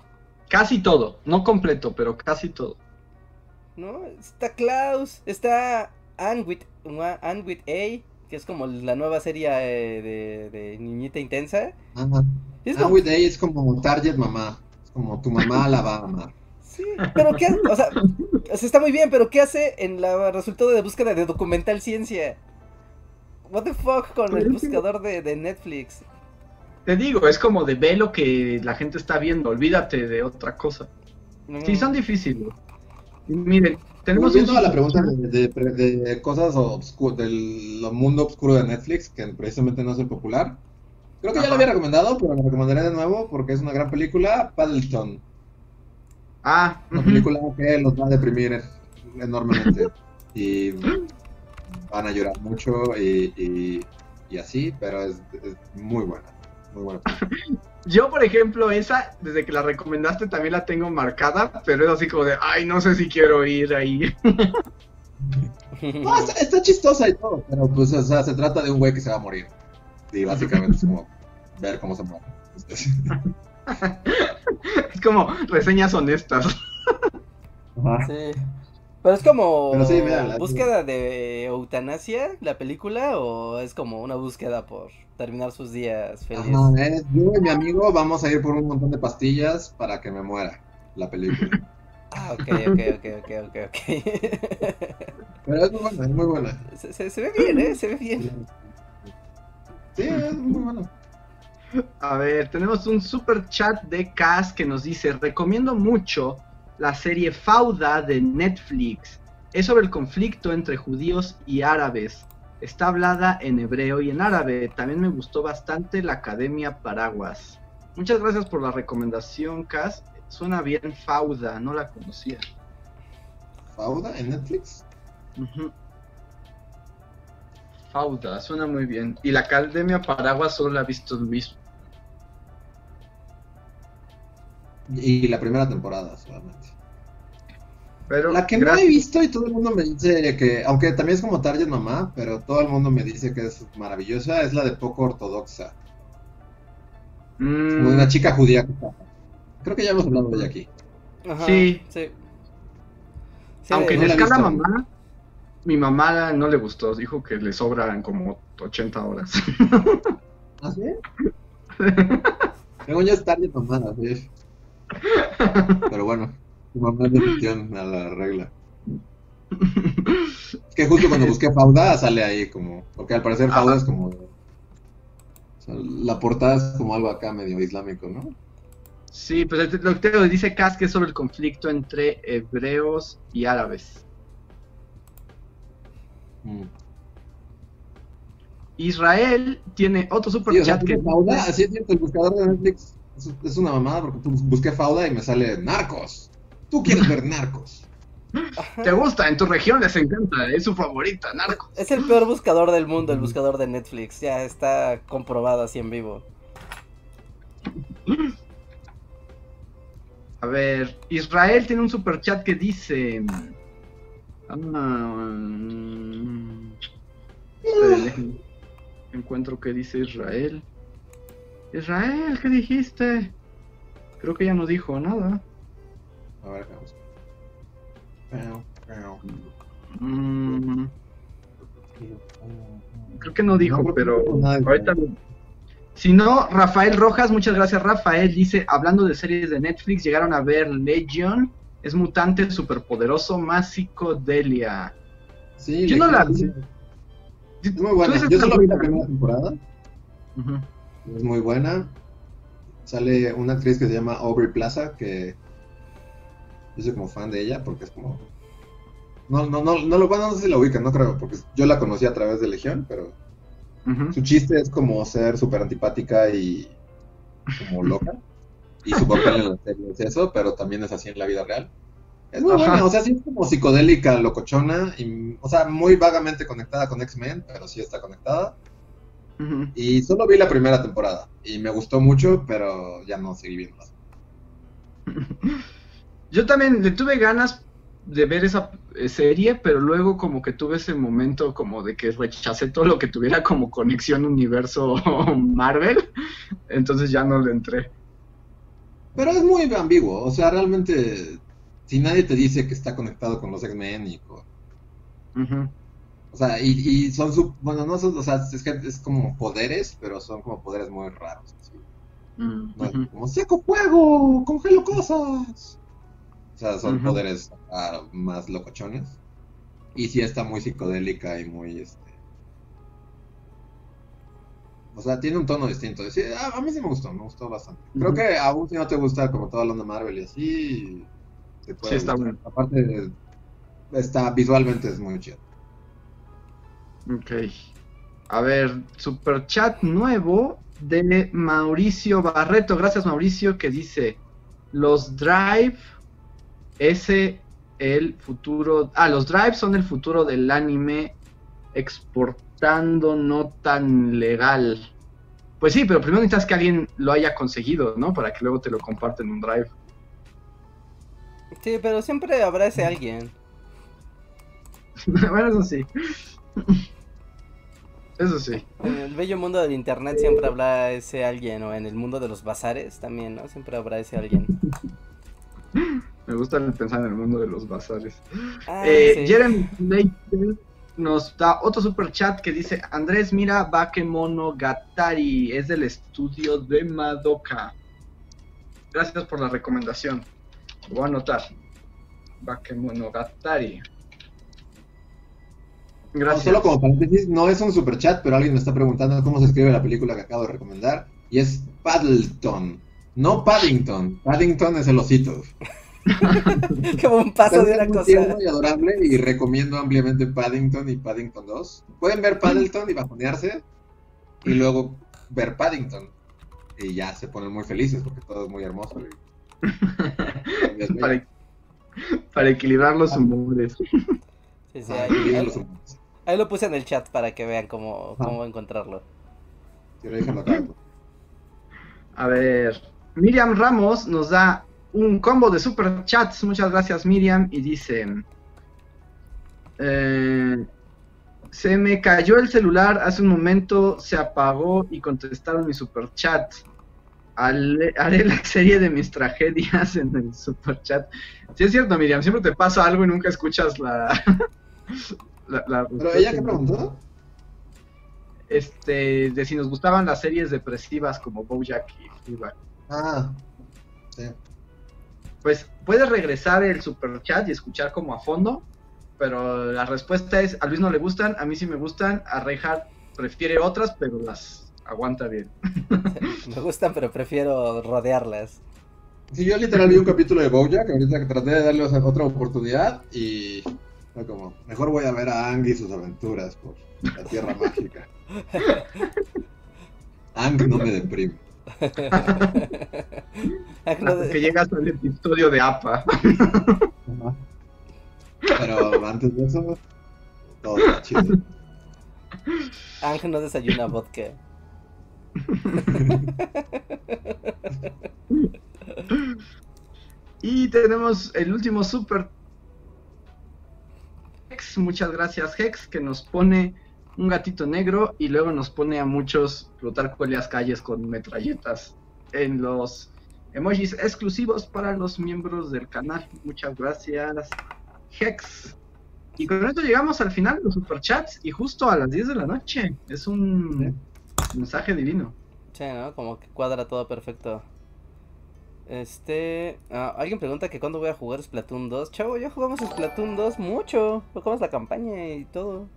casi todo. No completo, pero casi todo. ¿No? Está Klaus. Está Anne with, Anne with A. Que es como la nueva serie eh, de, de Niñita Intensa. Ajá. Es Ah, como- with Day es como Target mamá. Es como tu mamá la va a amar. Sí, pero ¿qué hace? O sea, o sea, está muy bien, pero ¿qué hace en la resultado de búsqueda de documental ciencia? What the fuck con el buscador de, de Netflix? Te digo, es como de ve lo que la gente está viendo, olvídate de otra cosa. Sí, son difíciles. Miren, tenemos un Volviendo a la pregunta de, de- de cosas obscu- del mundo oscuro de Netflix, que precisamente no es el popular. Creo que ya lo había recomendado, pero lo recomendaré de nuevo porque es una gran película, Paddleton. Ah, Una película que los va a deprimir enormemente. y van a llorar mucho y, y- y así, pero es, es muy buena. Muy buena. Yo, por ejemplo, esa, desde que la recomendaste, también la tengo marcada, pero es así como de, ay, no sé si quiero ir ahí. No, está, está chistosa y todo, pero pues, o sea, se trata de un güey que se va a morir. Y básicamente es como ver cómo se muere. es como reseñas honestas. Sí. Pero es como Pero sí, búsqueda de eutanasia la película o es como una búsqueda por terminar sus días felices. Es, yo y mi amigo vamos a ir por un montón de pastillas para que me muera la película. Ah, ok, ok, ok, ok, ok, ok. Pero es muy buena, es muy buena. se, se- se ve bien, ¿eh? Se ve bien. Sí, es muy buena. A ver, tenemos un super chat de Cas que nos dice, recomiendo mucho la serie Fauda de Netflix. Es sobre el conflicto entre judíos y árabes. Está hablada en hebreo y en árabe. También me gustó bastante la Academia Paraguas. Muchas gracias por la recomendación, Cas. Suena bien Fauda, no la conocía. ¿Fauda en Netflix? Fauda, suena muy bien. Y la Academia Paraguas solo la ha visto Luis. Y la primera temporada solamente. Pero La que no he visto y todo el mundo me dice que, aunque también es como Target Mamá, pero todo el mundo me dice que es maravillosa, es la de poco ortodoxa. Mm, una chica judía que está- Creo que ya hemos hablado de ella aquí. Ajá, Sí. sí. Sí, Aunque no en escala visto. mamá, mi mamá no le gustó, dijo que le sobran como 80 horas. ¿Ah, sí? Según yo es Target Mamá, sí. Pero bueno, mamá excepción a la regla. Es que justo cuando busqué Fauda sale ahí como, porque al parecer Fauda es como, o sea, la portada es como algo acá medio islámico, ¿no? sí, pues lo que te dice Cas que es sobre el conflicto entre hebreos y árabes. Mm. Israel tiene otro super Sí, o sea, chat que Fauda, así es cierto, el buscador de Netflix es, es una mamada porque busqué Fauda y me sale Narcos. Tú quieres ver Narcos. Te gusta, en tu región les encanta, es su favorita, narco. Es el peor buscador del mundo, el buscador de Netflix. Ya está comprobado así en vivo. A ver, Israel tiene un super chat que dice. Ah, déjenme- encuentro que dice Israel. Israel, ¿qué dijiste? Creo que ya no dijo nada. A ver, vamos. Mm, creo que no dijo, No, pero ahorita. Si no, Rafael Rojas, muchas gracias, Rafael. Dice: Hablando de series de Netflix, llegaron a ver Legion. Es mutante superpoderoso, más psicodelia. Sí, Yo no la vi. sí. Muy buena. Yo solo la vi la primera. temporada. Es muy buena. Sale una actriz que se llama Aubrey Plaza, que yo soy como fan de ella porque es como... No, no, no, no lo bueno, no sé si la ubican, no creo, porque yo la conocí a través de Legión, pero. Su chiste es como ser súper antipática y como loca. Y su papel en la serie es eso, pero también es así en la vida real. Es muy Ajá. buena, o sea, sí es como psicodélica, locochona, y, o sea, muy vagamente conectada con X-Men, pero sí está conectada. Y solo vi la primera temporada, y me gustó mucho, pero ya no seguí viendo Yo también le tuve ganas de ver esa eh, serie, pero luego como que tuve ese momento como de que rechacé todo lo que tuviera como conexión universo Marvel, entonces ya no le entré. Pero es muy ambiguo, o sea, realmente, si nadie te dice que está conectado con los X-Men y con... Ujú. O sea, y, y son su... Bueno, no son, o sea, es, que es como poderes, pero son como poderes muy raros. Mm, No como saco fuego, congelo cosas. O sea, son poderes ah, más locochones. Y sí está muy psicodélica y muy este. O sea, tiene un tono distinto. Sí, a, a mí sí me gustó, me gustó bastante. Creo que aún si no te gusta como toda la onda Marvel y así, te puede Sí, está bueno. Aparte, está visualmente es muy chido. Ok. A ver, super chat nuevo de Mauricio Barreto. Gracias Mauricio que dice, los Drive ese el futuro... Ah, los Drive son el futuro del anime exportando no tan legal. Pues sí, pero primero necesitas que alguien lo haya conseguido, ¿no? Para que luego te lo comparten en un Drive. Sí, pero siempre habrá ese alguien. bueno, eso sí. Eso sí. En el bello mundo del internet siempre habrá ese alguien, o en el mundo de los bazares también, ¿no? Siempre habrá ese alguien. Me gusta pensar en el mundo de los bazares. Ah, Eh, sí. Jeremy Slater nos da otro super chat que dice Andrés mira Bakemonogatari es del estudio de Madoka. Gracias por la recomendación. Lo voy a anotar. Bakemonogatari. No, Gracias. solo como paréntesis, no es un super chat, pero alguien me está preguntando cómo se escribe la película que acabo de recomendar. Y es Paddleton. No Paddington. Paddington es el osito. Como un paso de una muy cosa. tierno y adorable y recomiendo ampliamente Paddington y Paddington 2. Pueden ver Paddleton y bajonearse y luego ver Paddington. Y ya se ponen muy felices porque todo es muy hermoso. y- para, para equilibrar los humores. Sí, sí, Ah, ahí, y ahí- lo puse en el chat para que vean cómo, cómo encontrarlo. A ver, Miriam Ramos nos da un combo de super chats. Muchas gracias, Miriam. Y dice: eh, Se me cayó el celular hace un momento, se apagó y contestaron mi super chat. Ale- haré la serie de mis tragedias en el super chat. Sí, es cierto, Miriam. Siempre te pasa algo y nunca escuchas la. la- la Pero ella qué preguntó? Este, de si nos gustaban las series depresivas como Bojack y Fleabag. Ah, sí. Pues puedes regresar el super chat y escuchar como a fondo, pero la respuesta es a Luis no le gustan, a mí sí me gustan, a Reinhardt prefiere otras, pero las aguanta bien. Me gustan, pero prefiero rodearlas. Sí, yo literal vi un capítulo de Bojack, ahorita que traté de darle otra oportunidad y fue como, mejor voy a ver a Ang y sus aventuras por la Tierra Mágica. Ang no me deprime. No, de- que llegas al episodio de APA. Pero antes de eso, todo está chido. Ángel no desayuna vodka. Y tenemos el último super Hex, muchas gracias Hex, que nos pone un gatito negro y luego nos pone a muchos flotar por las calles con metralletas en los emojis exclusivos para los miembros del canal. Muchas gracias Hex. Y con esto llegamos al final de los superchats y justo a las 10 de la noche. Es un mensaje divino. Sí, ¿no? Como que cuadra todo perfecto. Este. ah, alguien pregunta que cuándo voy a jugar Splatoon 2. Chavo, ya jugamos Splatoon 2 mucho. Jugamos la campaña y todo.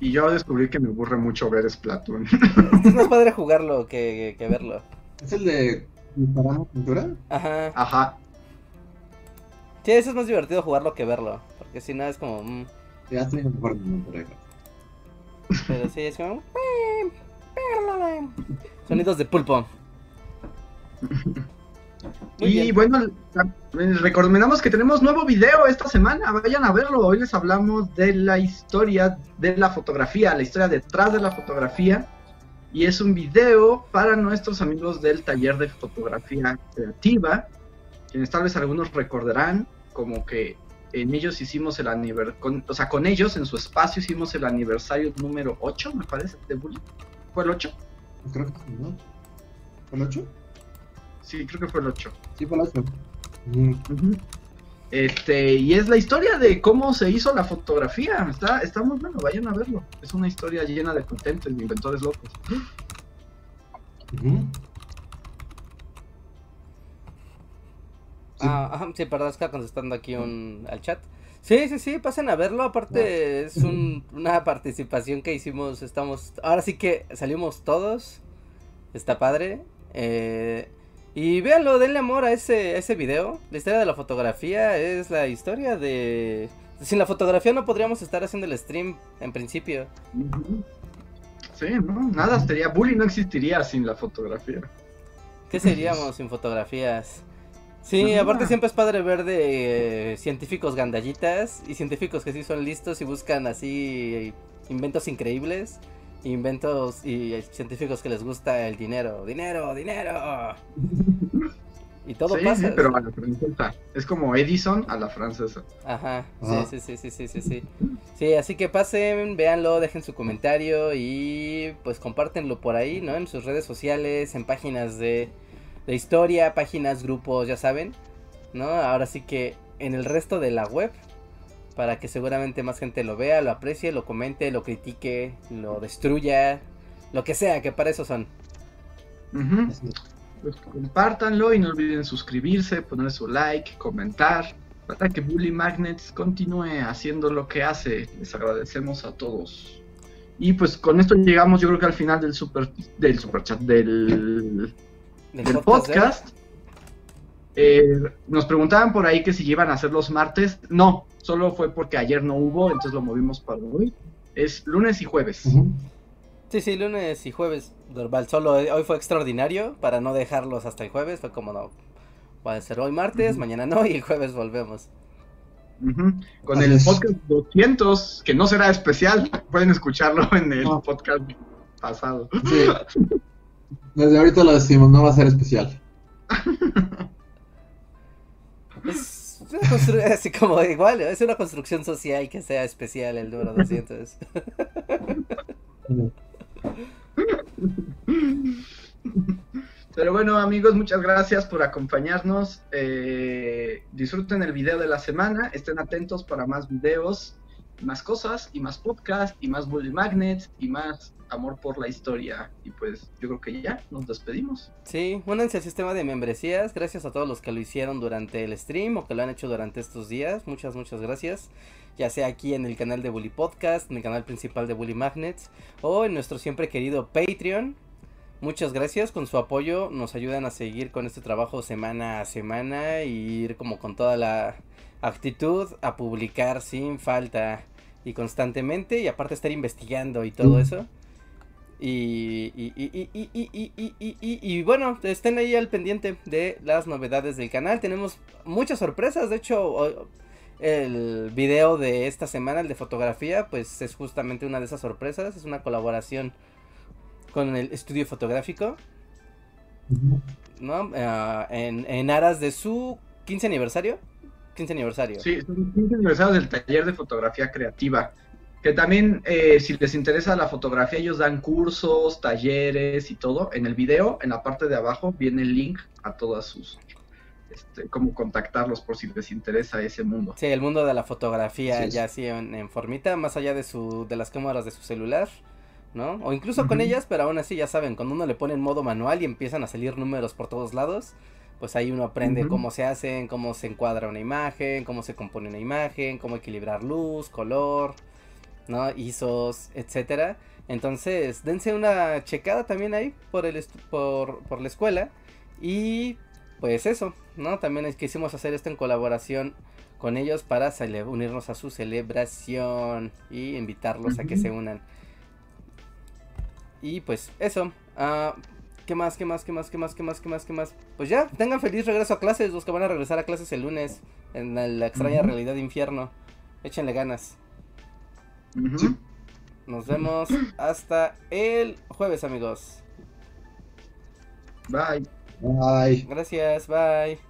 Y yo descubrí que me aburre mucho ver Splatoon. Es más padre jugarlo que, que verlo. ¿Es el de disparamos pintura? Ajá. Ajá. Sí, eso es más divertido jugarlo que verlo. Porque si no es como. mm, Ya estoy en el mejor pero sí, es como. "Eh, Sonidos de pulpo. y bueno, recomendamos que tenemos nuevo video esta semana, vayan a verlo. Hoy les hablamos de la historia de la fotografía, la historia detrás de la fotografía. Y es un video para nuestros amigos del taller de fotografía creativa, quienes tal vez algunos recordarán, como que en ellos hicimos el aniversario, o sea, con ellos en su espacio hicimos el aniversario número 8, me parece, de Bully. ¿Fue el 8? Creo que ¿no? ¿Fue el 8? Sí, creo que fue el 8. Sí, fue el 8. Este, y es la historia de cómo se hizo la fotografía. Está, está muy bueno, vayan a verlo. Es una historia llena de contentes, de inventores locos. Ah, sí, perdón, está contestando aquí un, al chat. Sí, sí, sí, pasen a verlo. Aparte, es una participación que hicimos. Estamos. Ahora sí que salimos todos. Está padre. Eh, y véanlo, denle amor a ese, ese video. La historia de la fotografía es la historia de. Sin la fotografía no podríamos estar haciendo el stream en principio. Sí, no, nada sería. Bully no existiría sin la fotografía. ¿Qué seríamos sin fotografías? Sí, aparte siempre es padre ver de científicos gandallitas y científicos que sí son listos y buscan así inventos increíbles, inventos y científicos que les gusta el dinero, dinero, dinero. Y todo pasa. Sí, pero a la francesa. Es como Edison a la francesa. Ajá, sí, sí, sí, sí, sí, sí, sí. Sí, así que pasen, véanlo, dejen su comentario y pues compártenlo por ahí, ¿no? En sus redes sociales, en páginas de de historia, páginas, grupos, ya saben, ¿no? Ahora sí que en el resto de la web, para que seguramente más gente lo vea, lo aprecie, lo comente, lo critique, lo destruya, lo que sea, que para eso son. Pues compártanlo y no olviden suscribirse, poner su like, comentar, para que Bully Magnets continúe haciendo lo que hace. Les agradecemos a todos. Y pues con esto llegamos yo creo que al final del super del super chat del del, podcast. Eh, nos preguntaban por ahí que si iban a hacer los martes. No, solo fue porque ayer no hubo, entonces lo movimos para hoy. Es lunes y jueves. Sí, sí, lunes y jueves normal. Solo hoy fue extraordinario para no dejarlos hasta el jueves. Fue como no. Va a ser hoy martes, mañana no y el jueves volvemos. Con el podcast 200, que no será especial, pueden escucharlo en el podcast pasado. Sí. Desde ahorita lo decimos, no va a ser especial. es así como igual, es una construcción social que sea especial el número 200. Pero bueno, amigos, muchas gracias por acompañarnos. Eh, disfruten el video de la semana. Estén atentos para más videos, más cosas, y más podcast, y más Bully Magnets, y más amor por la historia. Y pues yo creo que ya nos despedimos. Sí, únanse al sistema de membresías. Gracias a todos los que lo hicieron durante el stream o que lo han hecho durante estos días. Muchas, muchas gracias. Ya sea aquí en el canal de Bully Podcast, en el canal principal de Bully Magnets o en nuestro siempre querido Patreon. Muchas gracias, con su apoyo nos ayudan a seguir con este trabajo semana a semana y ir como con toda la actitud a publicar sin falta y constantemente y aparte estar investigando y todo eso. Y, y, y, y, bueno, estén ahí al pendiente de las novedades del canal. Tenemos muchas sorpresas. De hecho, el video de esta semana, el de fotografía, pues es justamente una de esas sorpresas. Es una colaboración con el estudio fotográfico. ¿No? en, en aras de su 15 aniversario. 15 aniversario. Sí, 15 aniversario del taller de fotografía creativa. Que también, eh, si les interesa la fotografía, ellos dan cursos, talleres y todo. En el video, en la parte de abajo, viene el link a todas sus. Este, cómo contactarlos por si les interesa ese mundo. Sí, el mundo de la fotografía ya así en, formita, más allá de su de las cámaras de su celular, ¿no? O incluso con ellas, pero aún así ya saben, cuando uno le pone en modo manual y empiezan a salir números por todos lados, pues ahí uno aprende cómo se hacen, cómo se encuadra una imagen, cómo se compone una imagen, cómo equilibrar luz, color, ¿no? ISOs, etcétera. Entonces, dense una checada también ahí por, el por, por la escuela. Y pues eso, ¿no? También quisimos hacer esto en colaboración con ellos para unirnos a su celebración y invitarlos a que se unan. Y pues eso, Ah, ¿Qué más, qué más, qué más, qué más, qué más, qué más, qué más? Pues ya, tengan feliz regreso a clases, los que van a regresar a clases el lunes, en la extraña realidad de infierno. Échenle ganas. Nos vemos hasta el jueves, amigos. Bye. Bye. Gracias, bye.